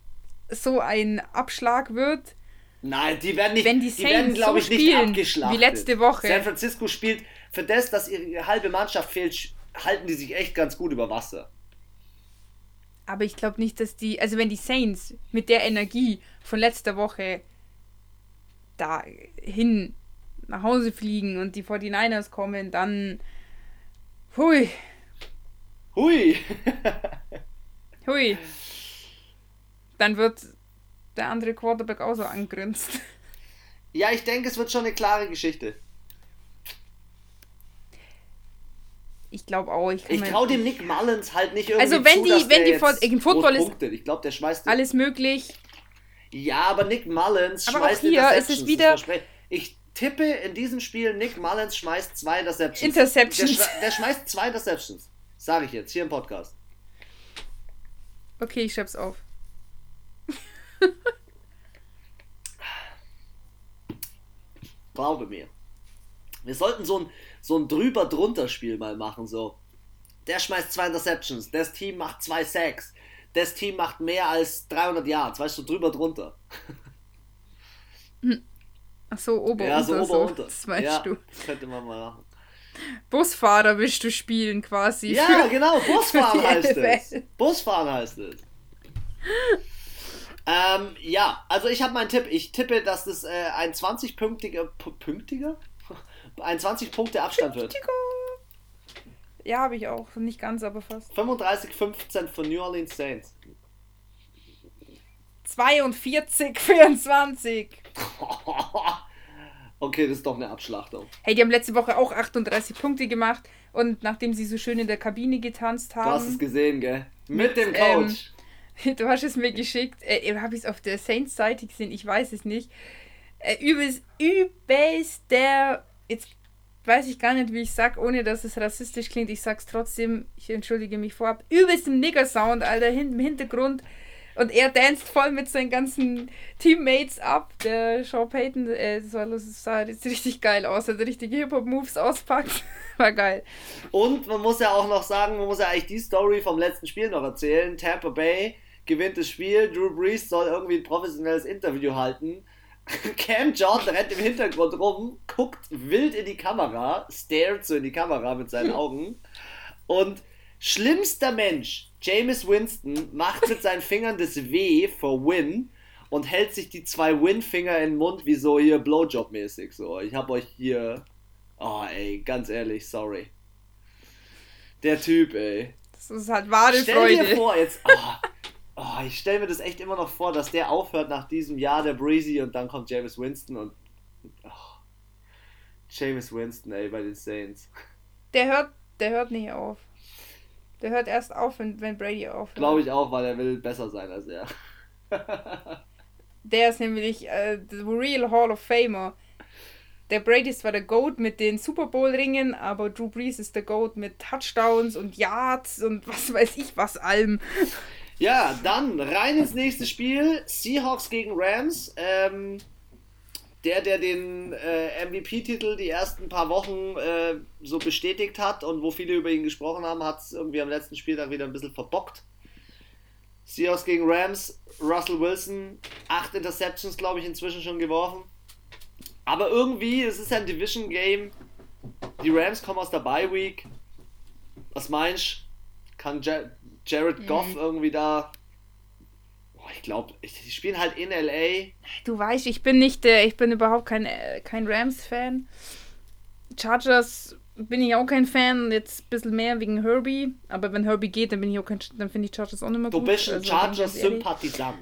S2: so ein Abschlag wird.
S1: Nein, die werden nicht, Wenn die, die werden, glaube so ich, nicht abgeschlagen.
S2: Wie letzte Woche.
S1: San Francisco spielt für das, dass ihre halbe Mannschaft fehlt, halten die sich echt ganz gut über Wasser.
S2: Aber ich glaube nicht, dass die, also wenn die Saints mit der Energie von letzter Woche dahin nach Hause fliegen und die 49ers kommen, dann hui.
S1: Hui.
S2: hui. Dann wird der andere Quarterback auch so angrinst.
S1: Ja, ich denke, es wird schon eine klare Geschichte.
S2: Ich glaube auch. Ich,
S1: ich traue dem Nick Mullins halt nicht irgendwie
S2: Also wenn zu, die, wenn die vor, Football ist
S1: ich glaube, der schmeißt
S2: alles möglich.
S1: Ja, aber Nick Mullins
S2: aber schmeißt auch hier ist es wieder.
S1: Ich tippe in diesem Spiel, Nick Mullins schmeißt zwei Interceptions.
S2: Interceptions.
S1: Der, der schmeißt zwei Interceptions. Sage ich jetzt hier im Podcast.
S2: Okay, ich schreib's auf.
S1: Glaube mir. Wir sollten so ein, so ein drüber-drunter-Spiel mal machen, so. Der schmeißt zwei Interceptions, das Team macht zwei Sacks, das Team macht mehr als 300 Yards, weißt du, drüber drunter.
S2: Ach so, ober
S1: Ja, so ober
S2: so,
S1: unter. Das weißt ja, du. Das könnte man mal machen.
S2: Busfahrer willst du spielen quasi.
S1: Ja, für, genau, Busfahren heißt es. Busfahren heißt es. ähm, ja, also ich habe meinen Tipp. Ich tippe, dass das äh, ein 20-pünktiger, pünktiger? ein 20 Punkte Abstand wird.
S2: Ja, habe ich auch. Nicht ganz, aber fast.
S1: 35-15 von New Orleans Saints.
S2: 42, 24.
S1: okay, das ist doch eine Abschlachtung.
S2: Hey, die haben letzte Woche auch 38 Punkte gemacht und nachdem sie so schön in der Kabine getanzt haben. Du
S1: hast es gesehen, gell? Mit, dem Coach.
S2: Ähm, du hast es mir geschickt. Äh, habe ich es auf der Saints-Seite gesehen? Ich weiß es nicht. Äh, übelst, übelst der jetzt weiß ich gar nicht, wie ich sag, ohne dass es rassistisch klingt. Ich sag's trotzdem, ich entschuldige mich vorab. Übelst im Nigger-Sound, Alter, im Hintergrund. Und er danst voll mit seinen ganzen Teammates ab. Der Sean Payton, äh, das, war, das sah jetzt richtig geil aus. Hat richtige Hip-Hop-Moves auspackt. war geil.
S1: Und man muss ja auch noch sagen, man muss ja eigentlich die Story vom letzten Spiel noch erzählen. Tampa Bay gewinnt das Spiel. Drew Brees soll irgendwie ein professionelles Interview halten. Cam Jordan rennt im Hintergrund rum, guckt wild in die Kamera, stared so in die Kamera mit seinen Augen. Und schlimmster Mensch, James Winston, macht mit seinen Fingern das W for Win und hält sich die zwei Win-Finger in den Mund, wie so hier Blowjob-mäßig. So, ich hab euch hier. Oh, ey, ganz ehrlich, sorry. Der Typ, ey.
S2: Das ist halt wahre Stell
S1: dir vor, jetzt. Oh, Oh, ich stelle mir das echt immer noch vor, dass der aufhört nach diesem Jahr der Breezy und dann kommt James Winston und. Oh, James Winston, ey, bei den Saints.
S2: Der hört, der hört nicht auf. Der hört erst auf, wenn, wenn Brady aufhört.
S1: Glaube ich auch, weil er will besser sein als er.
S2: der ist nämlich äh, the real Hall of Famer. Der Brady ist zwar der Goat mit den Super Bowl-Ringen, aber Drew Brees ist der Goat mit Touchdowns und Yards und was weiß ich was allem.
S1: Ja, dann rein ins nächste Spiel. Seahawks gegen Rams. Ähm, der, der den äh, MVP-Titel die ersten paar Wochen äh, so bestätigt hat und wo viele über ihn gesprochen haben, hat es irgendwie am letzten Spieltag wieder ein bisschen verbockt. Seahawks gegen Rams, Russell Wilson, acht Interceptions, glaube ich, inzwischen schon geworfen. Aber irgendwie, es ist ein Division-Game. Die Rams kommen aus der Bye Week. Was meinst du? Kann Jared Goff mhm. irgendwie da ich glaube, die spielen halt in LA.
S2: Du weißt, ich bin nicht der, ich bin überhaupt kein, äh, kein Rams-Fan. Chargers bin ich auch kein Fan, jetzt ein bisschen mehr wegen Herbie. Aber wenn Herbie geht, dann bin ich auch kein, dann finde ich Chargers auch nicht mehr
S1: du gut. Du bist ein also, Chargers-Sympathisant.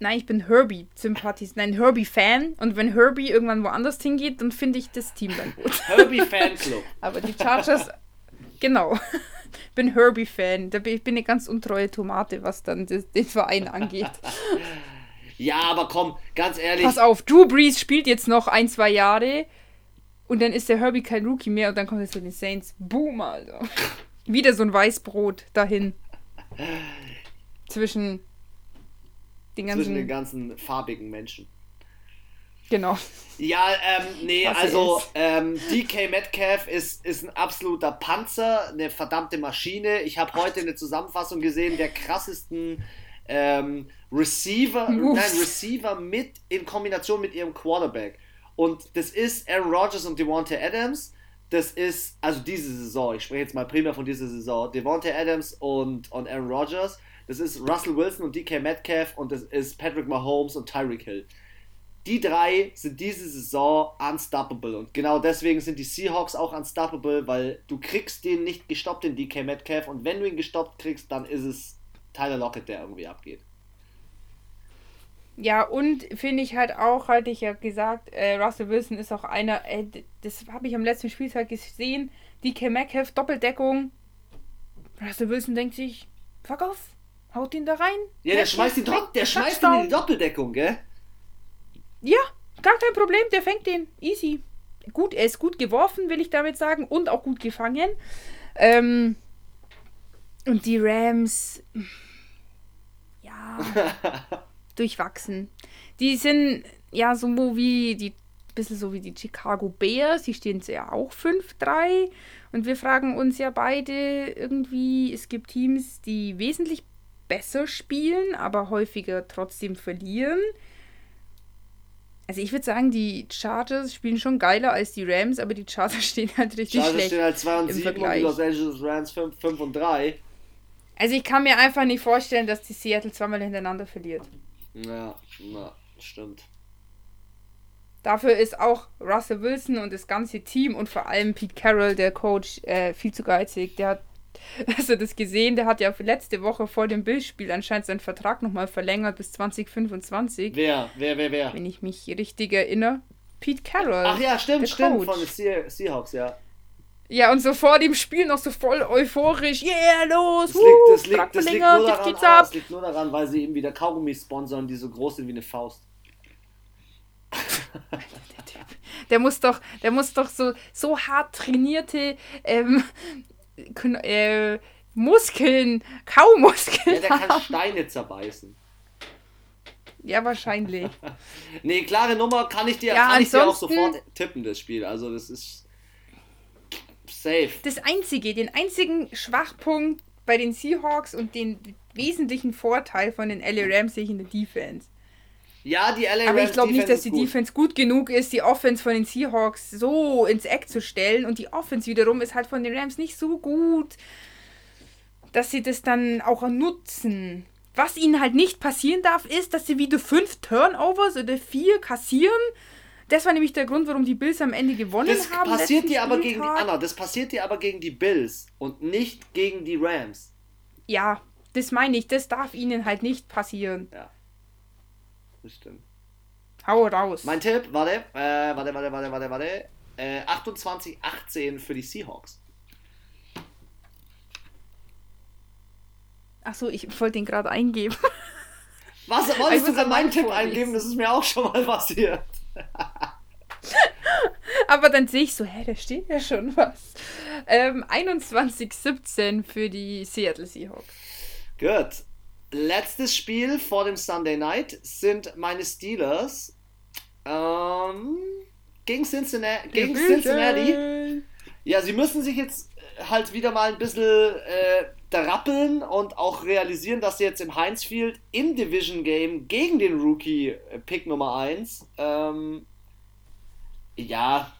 S2: Nein, ich bin Herbie-Sympathisant. Nein, Herbie-Fan. Und wenn Herbie irgendwann woanders hingeht, dann finde ich das Team dann gut.
S1: Herbie-Fanclub.
S2: aber die Chargers, genau bin Herbie-Fan. Ich bin eine ganz untreue Tomate, was dann den Verein angeht.
S1: ja, aber komm, ganz ehrlich.
S2: Pass auf, Drew Brees spielt jetzt noch ein, zwei Jahre und dann ist der Herbie kein Rookie mehr und dann kommt er zu den Saints. Boom, Alter. Wieder so ein Weißbrot dahin. Zwischen
S1: den ganzen, Zwischen den ganzen farbigen Menschen.
S2: Genau.
S1: Ja, ähm, nee, Was also ähm, DK Metcalf ist, ist ein absoluter Panzer, eine verdammte Maschine. Ich habe heute eine Zusammenfassung gesehen der krassesten ähm, Receiver, nein, Receiver mit in Kombination mit ihrem Quarterback. Und das ist Aaron Rodgers und Devonta Adams. Das ist, also diese Saison, ich spreche jetzt mal primär von dieser Saison, Devonta Adams und, und Aaron Rodgers. Das ist Russell Wilson und DK Metcalf und das ist Patrick Mahomes und Tyreek Hill. Die drei sind diese Saison unstoppable und genau deswegen sind die Seahawks auch unstoppable, weil du kriegst den nicht gestoppt, den DK Metcalf und wenn du ihn gestoppt kriegst, dann ist es Tyler Lockett, der irgendwie abgeht.
S2: Ja, und finde ich halt auch, hatte ich ja gesagt, äh, Russell Wilson ist auch einer, äh, das habe ich am letzten Spieltag gesehen, DK Metcalf, Doppeldeckung. Russell Wilson denkt sich, fuck off, haut ihn da rein.
S1: Ja, der schmeißt ihn, der schmeißt ihn in die Doppeldeckung, gell?
S2: Ja, gar kein Problem, der fängt den. Easy. Gut, er ist gut geworfen, will ich damit sagen, und auch gut gefangen. Ähm, und die Rams, ja, durchwachsen. Die sind ja so wie die, bisschen so wie die Chicago Bears, die stehen ja auch 5-3. Und wir fragen uns ja beide irgendwie, es gibt Teams, die wesentlich besser spielen, aber häufiger trotzdem verlieren. Also ich würde sagen, die Chargers spielen schon geiler als die Rams, aber die Chargers stehen halt richtig Chargers schlecht. Chargers stehen halt 2 und 7 und die Los Angeles Rams 5, 5 und 3. Also ich kann mir einfach nicht vorstellen, dass die Seattle zweimal hintereinander verliert.
S1: Ja, na, stimmt.
S2: Dafür ist auch Russell Wilson und das ganze Team und vor allem Pete Carroll, der Coach, äh, viel zu geizig. Der hat Hast du das gesehen? Der hat ja letzte Woche vor dem Bildspiel anscheinend seinen Vertrag nochmal verlängert bis 2025.
S1: Wer? Wer, wer, wer?
S2: Wenn ich mich richtig erinnere. Pete Carroll.
S1: Ach ja, stimmt, stimmt. Von den Seahawks, ja.
S2: Ja, und so vor dem Spiel noch so voll euphorisch. Yeah, los!
S1: Das, liegt, das, liegt, das, liegt, nur daran, ah, das liegt nur daran, weil sie eben wieder Kaugummi sponsern, die so groß sind wie eine Faust.
S2: der, der muss doch, der muss doch so, so hart trainierte ähm, äh, Muskeln, Kaumuskeln.
S1: Ja, der kann Steine zerbeißen.
S2: Ja, wahrscheinlich.
S1: nee, klare Nummer kann ich dir, ja, kann ich dir auch sofort tippen, das Spiel. Also das ist safe.
S2: Das einzige, den einzigen Schwachpunkt bei den Seahawks und den wesentlichen Vorteil von den LA Rams sehe ich in der Defense.
S1: Ja, die LA
S2: Aber ich glaube nicht, dass die gut. Defense gut genug ist, die Offense von den Seahawks so ins Eck zu stellen. Und die Offense wiederum ist halt von den Rams nicht so gut, dass sie das dann auch nutzen. Was ihnen halt nicht passieren darf, ist, dass sie wieder fünf Turnovers oder vier kassieren. Das war nämlich der Grund, warum die Bills am Ende gewonnen
S1: das
S2: haben.
S1: Passiert dir aber gegen die, Anna, das passiert dir aber gegen die Bills und nicht gegen die Rams.
S2: Ja, das meine ich. Das darf ihnen halt nicht passieren.
S1: Ja das stimmt.
S2: Hau raus.
S1: Mein Tipp, warte, äh, warte, warte, warte, warte, warte. Äh, 28-18 für die Seahawks.
S2: Achso, ich wollte den gerade eingeben.
S1: Was? Wolltest du gerade meinen Tipp vorlesen. eingeben? Das ist mir auch schon mal passiert.
S2: Aber dann sehe ich so, hä, da steht ja schon was. Ähm, 21-17 für die Seattle Seahawks.
S1: Gut letztes Spiel vor dem Sunday Night sind meine Steelers Ähm, gegen Cincinnati. Gegen Cincinnati. Ja, sie müssen sich jetzt halt wieder mal ein bisschen äh, rappeln und auch realisieren, dass sie jetzt im Heinz Field im Division Game gegen den Rookie äh, Pick Nummer 1 ähm, ja,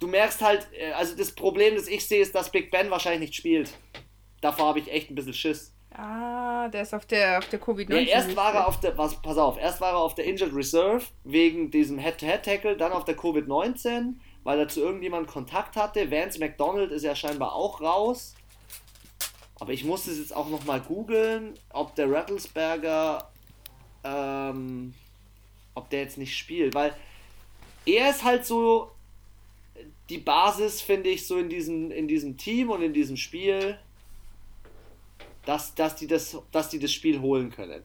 S1: du merkst halt, äh, also das Problem, das ich sehe, ist, dass Big Ben wahrscheinlich nicht spielt. Davor habe ich echt ein bisschen Schiss.
S2: Ah, der ist auf der, auf der Covid-19.
S1: Ja, erst war er auf der, was, pass auf, erst war er auf der Injured Reserve wegen diesem Head-to-Head-Tackle, dann auf der Covid-19, weil er zu irgendjemandem Kontakt hatte. Vance McDonald ist ja scheinbar auch raus. Aber ich musste es jetzt auch nochmal googeln, ob der Rattlesberger, ähm, ob der jetzt nicht spielt, weil er ist halt so die Basis, finde ich, so in diesem, in diesem Team und in diesem Spiel dass, dass, die das, dass die das Spiel holen können.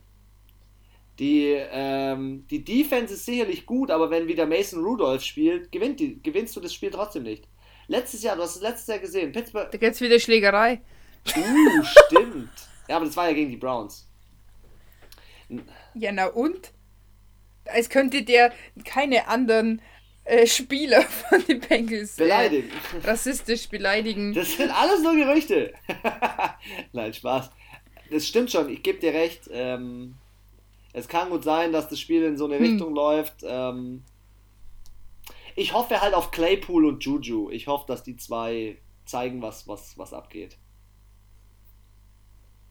S1: Die, ähm, die Defense ist sicherlich gut, aber wenn wieder Mason Rudolph spielt, gewinnt die, gewinnst du das Spiel trotzdem nicht. Letztes Jahr, du hast es letztes Jahr gesehen, Pittsburgh.
S2: Da gibt's wieder Schlägerei.
S1: Uh, stimmt. Ja, aber das war ja gegen die Browns.
S2: Ja, na und? Als könnte der keine anderen äh, Spieler von den Bengals
S1: beleidigen.
S2: Äh, rassistisch beleidigen.
S1: Das sind alles nur Gerüchte. Nein, Spaß. Das stimmt schon, ich gebe dir recht. Ähm, es kann gut sein, dass das Spiel in so eine hm. Richtung läuft. Ähm, ich hoffe halt auf Claypool und Juju. Ich hoffe, dass die zwei zeigen, was, was, was abgeht.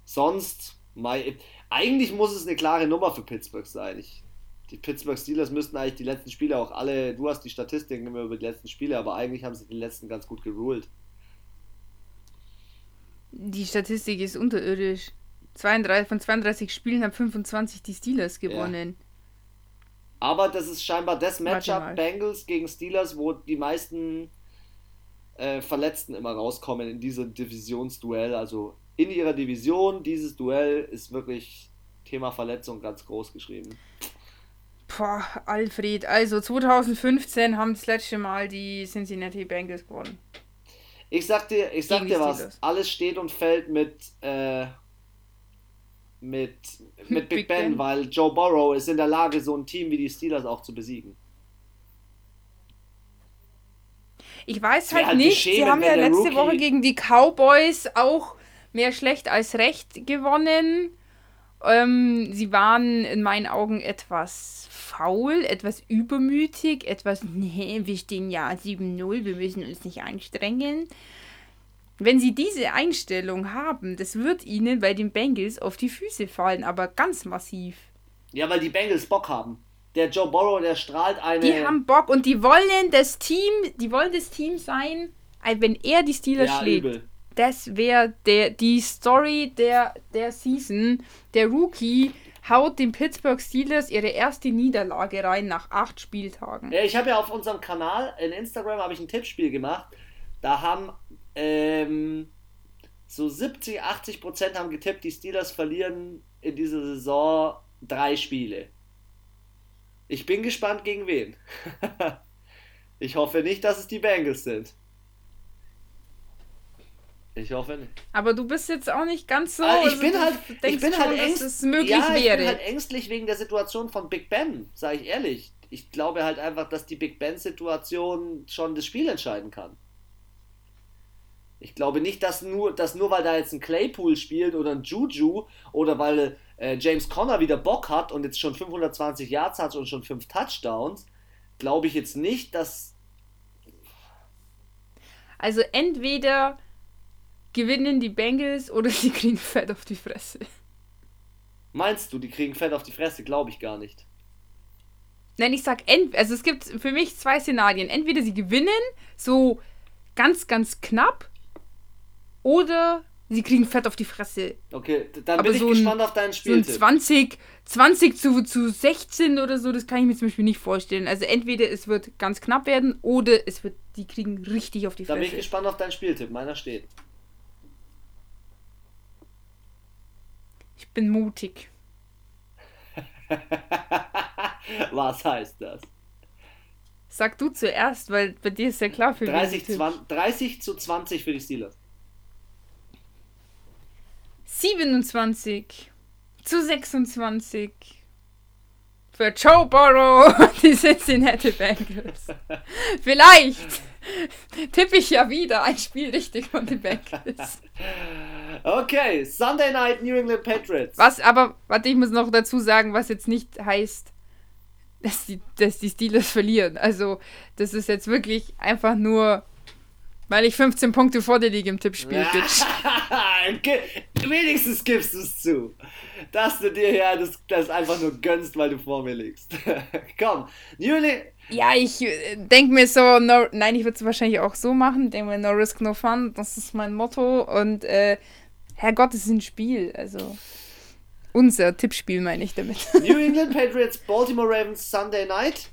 S1: Sonst, my, eigentlich muss es eine klare Nummer für Pittsburgh sein. Ich, die Pittsburgh Steelers müssten eigentlich die letzten Spiele auch alle, du hast die Statistiken immer über die letzten Spiele, aber eigentlich haben sie die letzten ganz gut geruled.
S2: Die Statistik ist unterirdisch. 32, von 32 Spielen haben 25 die Steelers gewonnen. Ja.
S1: Aber das ist scheinbar das Matchup Bengals gegen Steelers, wo die meisten äh, Verletzten immer rauskommen in diesem Divisionsduell. Also in ihrer Division, dieses Duell ist wirklich Thema Verletzung ganz groß geschrieben.
S2: Boah, Alfred, also 2015 haben das letzte Mal die Cincinnati Bengals gewonnen.
S1: Ich sag dir, ich sag dir was, alles steht und fällt mit, äh, mit, mit Big, Big ben, ben, weil Joe Burrow ist in der Lage, so ein Team wie die Steelers auch zu besiegen.
S2: Ich weiß halt, halt nicht, sie haben ja letzte Rookie Woche gegen die Cowboys auch mehr schlecht als recht gewonnen. Ähm, sie waren in meinen Augen etwas faul, etwas übermütig, etwas, nee, wir stehen ja 7-0, wir müssen uns nicht anstrengen. Wenn sie diese Einstellung haben, das wird ihnen bei den Bengals auf die Füße fallen, aber ganz massiv.
S1: Ja, weil die Bengals Bock haben. Der Joe Burrow, der strahlt eine.
S2: Die haben Bock und die wollen das Team, die wollen das Team sein, wenn er die Steelers ja, schlägt. Übel. Das wäre die Story der, der Season. Der Rookie haut den Pittsburgh Steelers ihre erste Niederlage rein nach acht Spieltagen.
S1: Ich habe ja auf unserem Kanal in Instagram habe ich ein Tippspiel gemacht. Da haben ähm, so 70, 80 Prozent haben getippt, die Steelers verlieren in dieser Saison drei Spiele. Ich bin gespannt gegen wen. ich hoffe nicht, dass es die Bengals sind. Ich hoffe nicht.
S2: Aber du bist jetzt auch nicht ganz so.
S1: Also ich bin halt, ich bin halt ängst, dass es möglich ja, wäre. Ich bin halt ängstlich wegen der Situation von Big Ben, sage ich ehrlich. Ich glaube halt einfach, dass die Big Ben-Situation schon das Spiel entscheiden kann. Ich glaube nicht, dass nur, dass nur weil da jetzt ein Claypool spielt oder ein Juju oder weil äh, James Conner wieder Bock hat und jetzt schon 520 Yards hat und schon 5 Touchdowns, glaube ich jetzt nicht, dass.
S2: Also entweder gewinnen die Bengals oder sie kriegen Fett auf die Fresse.
S1: Meinst du, die kriegen Fett auf die Fresse? Glaube ich gar nicht.
S2: Nein, ich sag, also es gibt für mich zwei Szenarien. Entweder sie gewinnen, so ganz, ganz knapp, oder sie kriegen Fett auf die Fresse.
S1: Okay, dann Aber bin so ich gespannt auf deinen
S2: Spiel. So ein 20, 20 zu, zu 16 oder so, das kann ich mir zum Beispiel nicht vorstellen. Also entweder es wird ganz knapp werden, oder es wird, die kriegen richtig auf die Fresse.
S1: Da bin ich gespannt auf deinen Spieltipp. Meiner steht.
S2: Ich bin mutig.
S1: Was heißt das?
S2: Sag du zuerst, weil bei dir ist ja klar für
S1: 30, 20, 30 zu 20 für die Steelers.
S2: 27 zu 26 für Joe Burrow und die Cincinnati Bengals. Vielleicht tippe ich ja wieder ein Spiel richtig von den Bengals.
S1: Okay, Sunday Night New England Patriots.
S2: Was aber, warte, ich muss noch dazu sagen, was jetzt nicht heißt, dass die, dass die Steelers verlieren. Also, das ist jetzt wirklich einfach nur, weil ich 15 Punkte vor dir liege im Tippspiel.
S1: Wenigstens gibst du es zu, dass du dir ja das, das einfach nur gönnst, weil du vor mir liegst. Komm, New England.
S2: Ja, ich äh, denke mir so, no, nein, ich würde es wahrscheinlich auch so machen. Denke mir, no risk, no fun. Das ist mein Motto. Und äh, Herrgott, es ist ein Spiel. Also unser Tippspiel meine ich damit.
S1: New England Patriots, Baltimore Ravens, Sunday Night.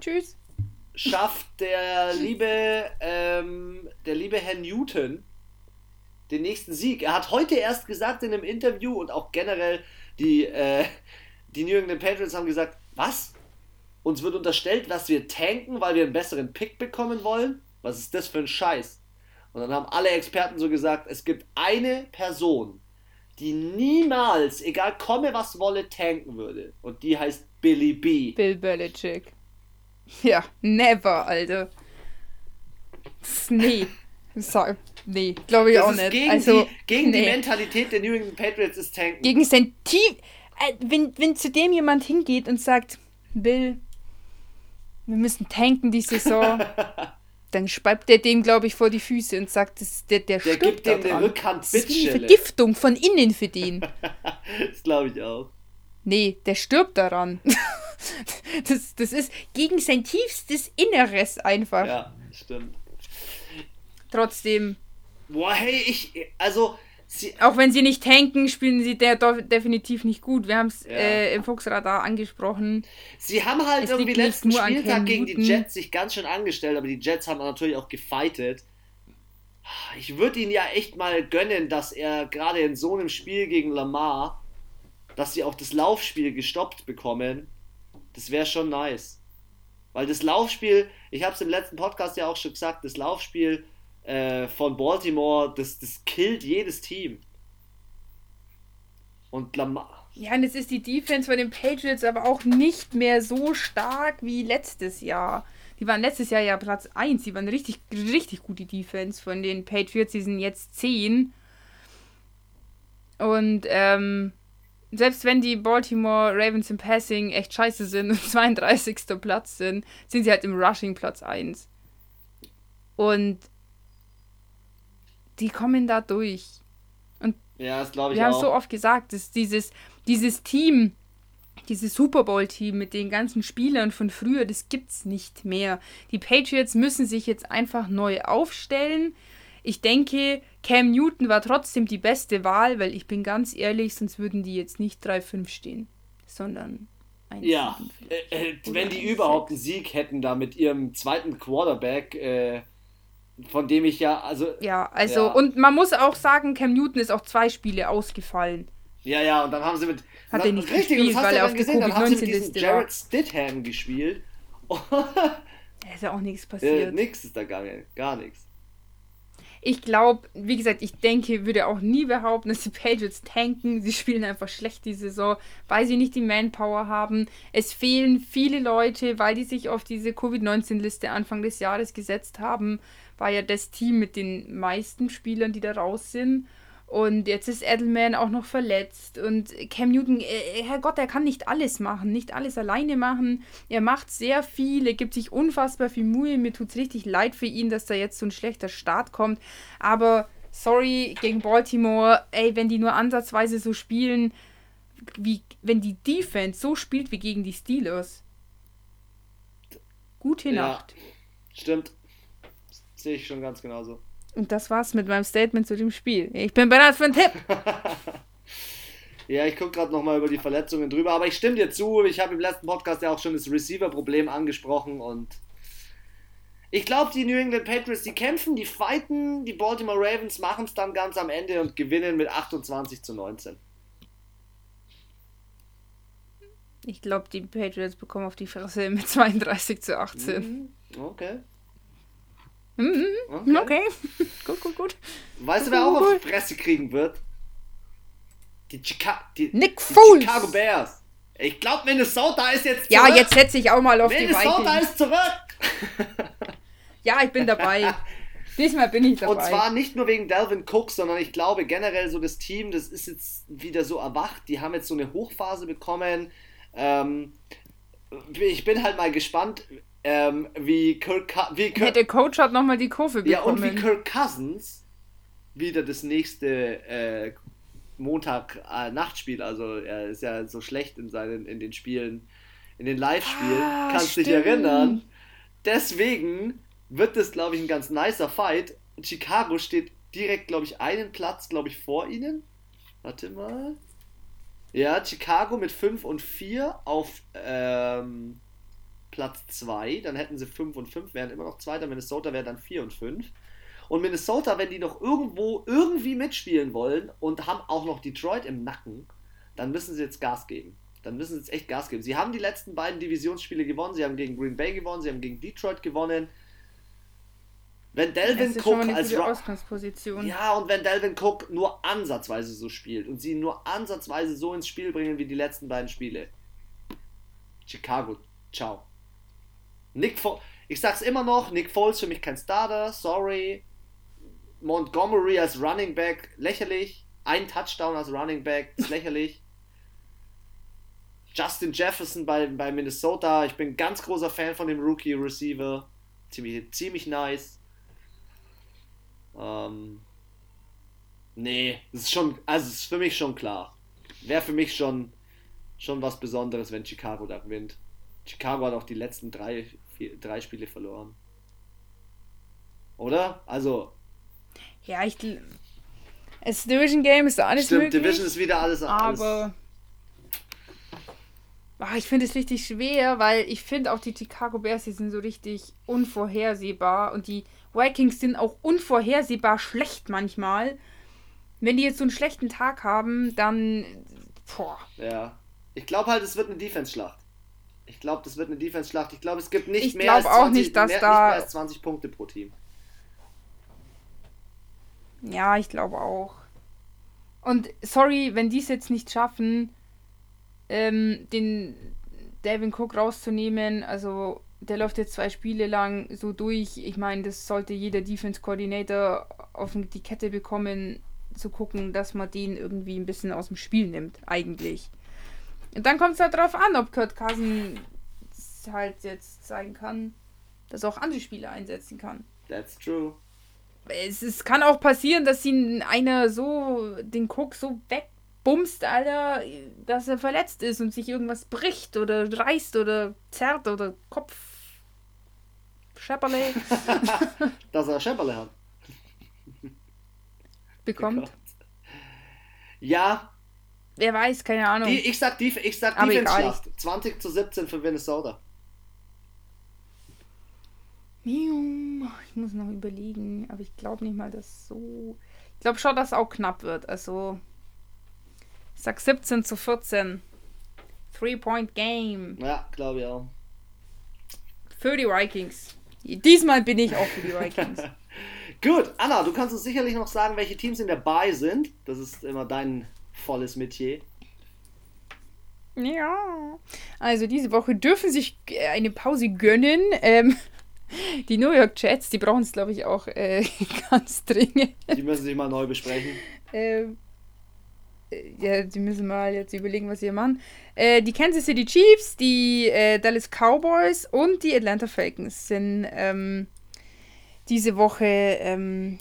S2: Tschüss.
S1: Schafft der liebe, ähm, der liebe Herr Newton den nächsten Sieg. Er hat heute erst gesagt in einem Interview und auch generell die, äh, die New England Patriots haben gesagt, was? Uns wird unterstellt, dass wir tanken, weil wir einen besseren Pick bekommen wollen? Was ist das für ein Scheiß? Und dann haben alle Experten so gesagt, es gibt eine Person, die niemals, egal komme was wolle, tanken würde. Und die heißt Billy B.
S2: Bill Belichick. Ja, never, Alter. Nee. Sorry. Nee, glaube ich
S1: das
S2: auch nicht.
S1: Gegen,
S2: also,
S1: die, gegen
S2: nee.
S1: die Mentalität der New England Patriots ist tanken.
S2: Gegen sein Team. Äh, wenn, wenn zu dem jemand hingeht und sagt, Bill, wir müssen tanken die Saison, dann speibt der dem, glaube ich, vor die Füße und sagt, das, der, der,
S1: Der
S2: stirbt
S1: gibt dem eine. Rückhand
S2: Das ist eine. Vergiftung von innen für den.
S1: Das glaube ich auch.
S2: Nee, der stirbt daran. Das, das ist gegen sein tiefstes Inneres einfach.
S1: Ja, stimmt.
S2: Trotzdem,
S1: Boah, hey, ich, also, sie,
S2: auch wenn sie nicht tanken, spielen sie der definitiv nicht gut. Wir haben es
S1: Ja.
S2: äh, im Fuchsradar angesprochen.
S1: sie haben halt
S2: Es
S1: irgendwie letzten Spieltag gegen die. Jets sich ganz schön angestellt, aber die Jets haben natürlich auch gefightet. Ich würde ihn ja echt mal gönnen, dass er gerade in so einem Spiel gegen Lamar, dass sie auch das Laufspiel gestoppt bekommen. Das wäre schon nice. Weil das Laufspiel, ich habe es im letzten Podcast ja auch schon gesagt, das Laufspiel äh, von Baltimore, das, das killt jedes Team. Und Lamar.
S2: Ja, und jetzt ist die Defense von den Patriots aber auch nicht mehr so stark wie letztes Jahr. Die waren letztes Jahr ja Platz 1. Die waren richtig, richtig gut, die Defense von den Patriots. Die sind jetzt 10. Und ähm, selbst wenn die Baltimore Ravens im Passing echt scheiße sind und 32. Platz sind, sind sie halt im Rushing Platz 1. Und die kommen da durch.
S1: Ja, das glaube ich
S2: Wir haben
S1: auch.
S2: so oft gesagt, dass dieses, dieses Team, dieses Super Bowl-Team mit den ganzen Spielern von früher, das gibt's nicht mehr. Die Patriots müssen sich jetzt einfach neu aufstellen. Ich denke, Cam Newton war trotzdem die beste Wahl, weil ich bin ganz ehrlich, sonst würden die jetzt nicht 3-5 stehen, sondern 1
S1: Ja, äh, äh, wenn die überhaupt einen Sieg hätten da mit ihrem zweiten Quarterback, äh, von dem ich ja, also,
S2: Ja, also,
S1: Ja.
S2: und man muss auch sagen, Cam Newton ist auch zwei Spiele ausgefallen.
S1: ja, ja, und dann haben sie mit,
S2: Hat
S1: na,
S2: er nicht
S1: richtig,
S2: gespielt, weil er auf der
S1: gesehen, haben sie mit diesem
S2: Covid-19-Liste
S1: Jared. Stidham gespielt.
S2: Da ist ja auch nichts
S1: äh,
S2: passiert.
S1: nix ist da gegangen, gar nichts.
S2: Ich glaube, wie gesagt, ich denke, würde auch nie behaupten, dass die Patriots tanken. Sie spielen einfach schlecht die Saison, weil sie nicht die Manpower haben. Es fehlen viele Leute, weil die sich auf diese Covid-19-Liste Anfang des Jahres gesetzt haben. War ja das Team mit den meisten Spielern, die da raus sind. Und jetzt ist Edelman auch noch verletzt. Und Cam Newton, äh, Herrgott, er kann nicht alles machen, nicht alles alleine machen. Er macht sehr viel, er gibt sich unfassbar viel Mühe. Mir tut es richtig leid für ihn, dass da jetzt so ein schlechter Start kommt. Aber sorry, gegen Baltimore, ey, wenn die nur ansatzweise so spielen, wie wenn die Defense so spielt wie gegen die Steelers. Gute
S1: Ja.
S2: Nacht.
S1: Stimmt. Sehe ich schon ganz genauso.
S2: Und das war's mit meinem Statement zu dem Spiel. Ich bin bereit für einen Tipp.
S1: Ja, ich gucke gerade nochmal über die Verletzungen drüber, aber ich stimme dir zu. Ich habe im letzten Podcast ja auch schon das Receiver-Problem angesprochen und ich glaube, die New England Patriots, die kämpfen, die fighten, die Baltimore Ravens machen es dann ganz am Ende und gewinnen mit 28 zu 19.
S2: Ich glaube, die Patriots bekommen auf die Fresse mit 32 zu 18.
S1: Okay.
S2: Mhm.
S1: okay.
S2: Okay. gut, gut, gut.
S1: Weißt du, wer auch auf die Fresse kriegen wird? Die, Chica die,
S2: Nick
S1: die. Chicago Bears. Ich glaube, Minnesota ist jetzt
S2: zurück. Ja, jetzt setze ich auch mal auf Minnesota
S1: die Minnesota ist zurück.
S2: ja, ich bin dabei. Diesmal bin ich dabei.
S1: Und zwar nicht nur wegen Delvin Cook, sondern ich glaube generell so das Team, das ist jetzt wieder so erwacht. Die haben jetzt so eine Hochphase bekommen. Ähm, ich bin halt mal gespannt, ähm, wie Kirk, wie
S2: Kirk ja, der Coach hat nochmal die Kurve
S1: bekommen. Ja, und wie Kirk Cousins wieder das nächste äh, Montag-Nachtspiel, also er ist ja so schlecht in seinen in den Spielen, in den Live-Spielen, ah, kannst dich erinnern. Deswegen wird das, glaube ich, ein ganz nicer Fight. Chicago steht direkt, glaube ich, einen Platz, glaube ich, vor ihnen. Warte mal. Ja, Chicago mit 5 und 4 auf ähm, Platz 2. Dann hätten sie 5 und 5, wären immer noch Zweiter. Minnesota wäre dann 4 und 5. Und Minnesota, wenn die noch irgendwo irgendwie mitspielen wollen und haben auch noch Detroit im Nacken, dann müssen sie jetzt Gas geben. Dann müssen sie jetzt echt Gas geben. Sie haben die letzten beiden Divisionsspiele gewonnen. Sie haben gegen Green Bay gewonnen. Sie haben gegen Detroit gewonnen. Wenn Delvin Cook als Ja, und wenn Delvin Cook nur ansatzweise so spielt und sie nur ansatzweise so ins Spiel bringen wie die letzten beiden Spiele. Chicago, ciao. Nick Fo ich sag's immer noch, Nick Foles für mich kein Starter, sorry. Montgomery als Running Back, lächerlich. Ein Touchdown als Running Back, lächerlich. Justin Jefferson bei, bei Minnesota, ich bin ganz großer Fan von dem Rookie Receiver. Ziemlich, ziemlich nice. Ähm, nee, das ist schon, also ist für mich schon klar. Wäre für mich schon, schon was Besonderes, wenn Chicago da gewinnt. Chicago hat auch die letzten drei, vier, drei Spiele verloren. Oder? Also.
S2: Ja, ich. Das Division Game ist alles Stimmt, möglich.
S1: Division ist wieder alles.
S2: alles aber. Ach, ich finde es richtig schwer, weil ich finde auch die Chicago Bears, die sind so richtig unvorhersehbar und die Vikings sind auch unvorhersehbar schlecht manchmal. Wenn die jetzt so einen schlechten Tag haben, dann. Boah.
S1: Ja. Ich glaube halt, es wird eine Defense-Schlacht. Ich glaube, das wird eine Defense-Schlacht. Ich glaube, es gibt nicht
S2: ich
S1: mehr als
S2: 20, auch nicht, dass
S1: mehr,
S2: da
S1: nicht mehr als 20 Punkte pro Team.
S2: Ja, ich glaube auch. Und sorry, wenn die es jetzt nicht schaffen, ähm, den Devin Cook rauszunehmen, also der läuft jetzt zwei Spiele lang so durch. Ich meine, das sollte jeder Defense Coordinator auf die Kette bekommen, zu gucken, dass man den irgendwie ein bisschen aus dem Spiel nimmt, eigentlich. Und dann kommt es halt darauf an, ob Kurt Cousin halt jetzt zeigen kann, dass er auch andere Spieler einsetzen kann.
S1: That's true.
S2: Es, es kann auch passieren, dass ihn einer so den Cook so wegbumst, Alter, dass er verletzt ist und sich irgendwas bricht oder reißt oder zerrt oder Kopf Schepperle.
S1: Dass er Schepperle hat.
S2: Bekommt.
S1: Ja.
S2: Wer weiß, keine Ahnung.
S1: Die, ich sag, die, ich sag Defense-Schlacht. 20 zu 17 für Minnesota.
S2: Ich muss noch überlegen, aber ich glaube nicht mal, dass so. Ich glaube schon, dass es auch knapp wird. Also. Ich sag 17 zu 14. Three-Point-Game.
S1: Ja, glaube ich auch.
S2: Für die Vikings. Diesmal bin ich auch für die Vikings.
S1: Gut, Anna, du kannst uns sicherlich noch sagen, welche Teams in der Buy sind. Das ist immer dein volles Metier.
S2: Ja. Also diese Woche dürfen sich eine Pause gönnen. Ähm, die New York Jets, die brauchen es, glaube ich, auch äh, ganz dringend.
S1: Die müssen sich mal neu besprechen.
S2: Ähm, ja, die müssen mal jetzt überlegen, was sie hier machen. Äh, die Kansas City Chiefs, die äh, Dallas Cowboys und die Atlanta Falcons sind ähm, diese Woche ähm,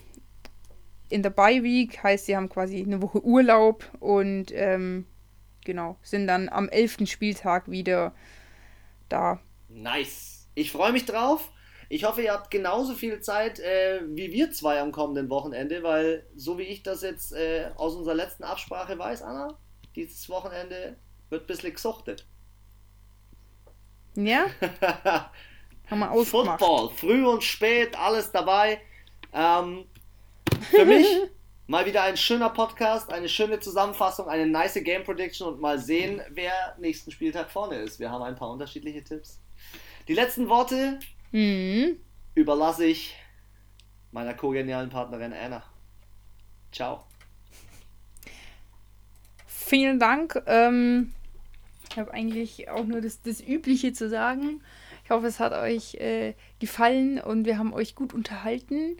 S2: in der Bye Week, heißt, sie haben quasi eine Woche Urlaub und ähm, genau, sind dann am 11. Spieltag wieder da.
S1: Nice. Ich freue mich drauf. Ich hoffe, ihr habt genauso viel Zeit äh, wie wir zwei am kommenden Wochenende, weil so wie ich das jetzt äh, aus unserer letzten Absprache weiß, Anna, dieses Wochenende wird ein bisschen gesuchtet.
S2: Ja? Haben wir ausgemacht.
S1: Football, früh und spät, alles dabei. Ähm, für mich mal wieder ein schöner Podcast, eine schöne Zusammenfassung, eine nice Game Prediction und mal sehen, wer nächsten Spieltag vorne ist. Wir haben ein paar unterschiedliche Tipps. Die letzten Worte Mhm. Überlasse ich meiner co-genialen Partnerin Anna. Ciao.
S2: Vielen Dank. Ähm, Ich habe eigentlich auch nur das, das Übliche zu sagen. Ich hoffe, es hat euch äh, gefallen und wir haben euch gut unterhalten.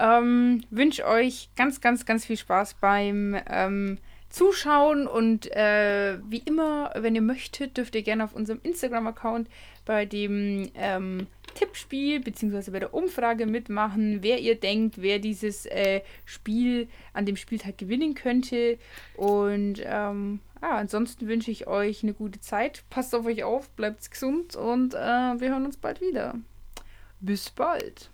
S2: Ähm, Wünsche euch ganz, ganz, ganz viel Spaß beim ähm, Zuschauen und äh, wie immer, wenn ihr möchtet, dürft ihr gerne auf unserem Instagram-Account bei dem ähm, Tippspiel bzw. bei der Umfrage mitmachen, wer ihr denkt, wer dieses äh, Spiel an dem Spieltag gewinnen könnte. Und ähm, ja, ansonsten wünsche ich euch eine gute Zeit. Passt auf euch auf, bleibt gesund und äh, wir hören uns bald wieder. Bis bald.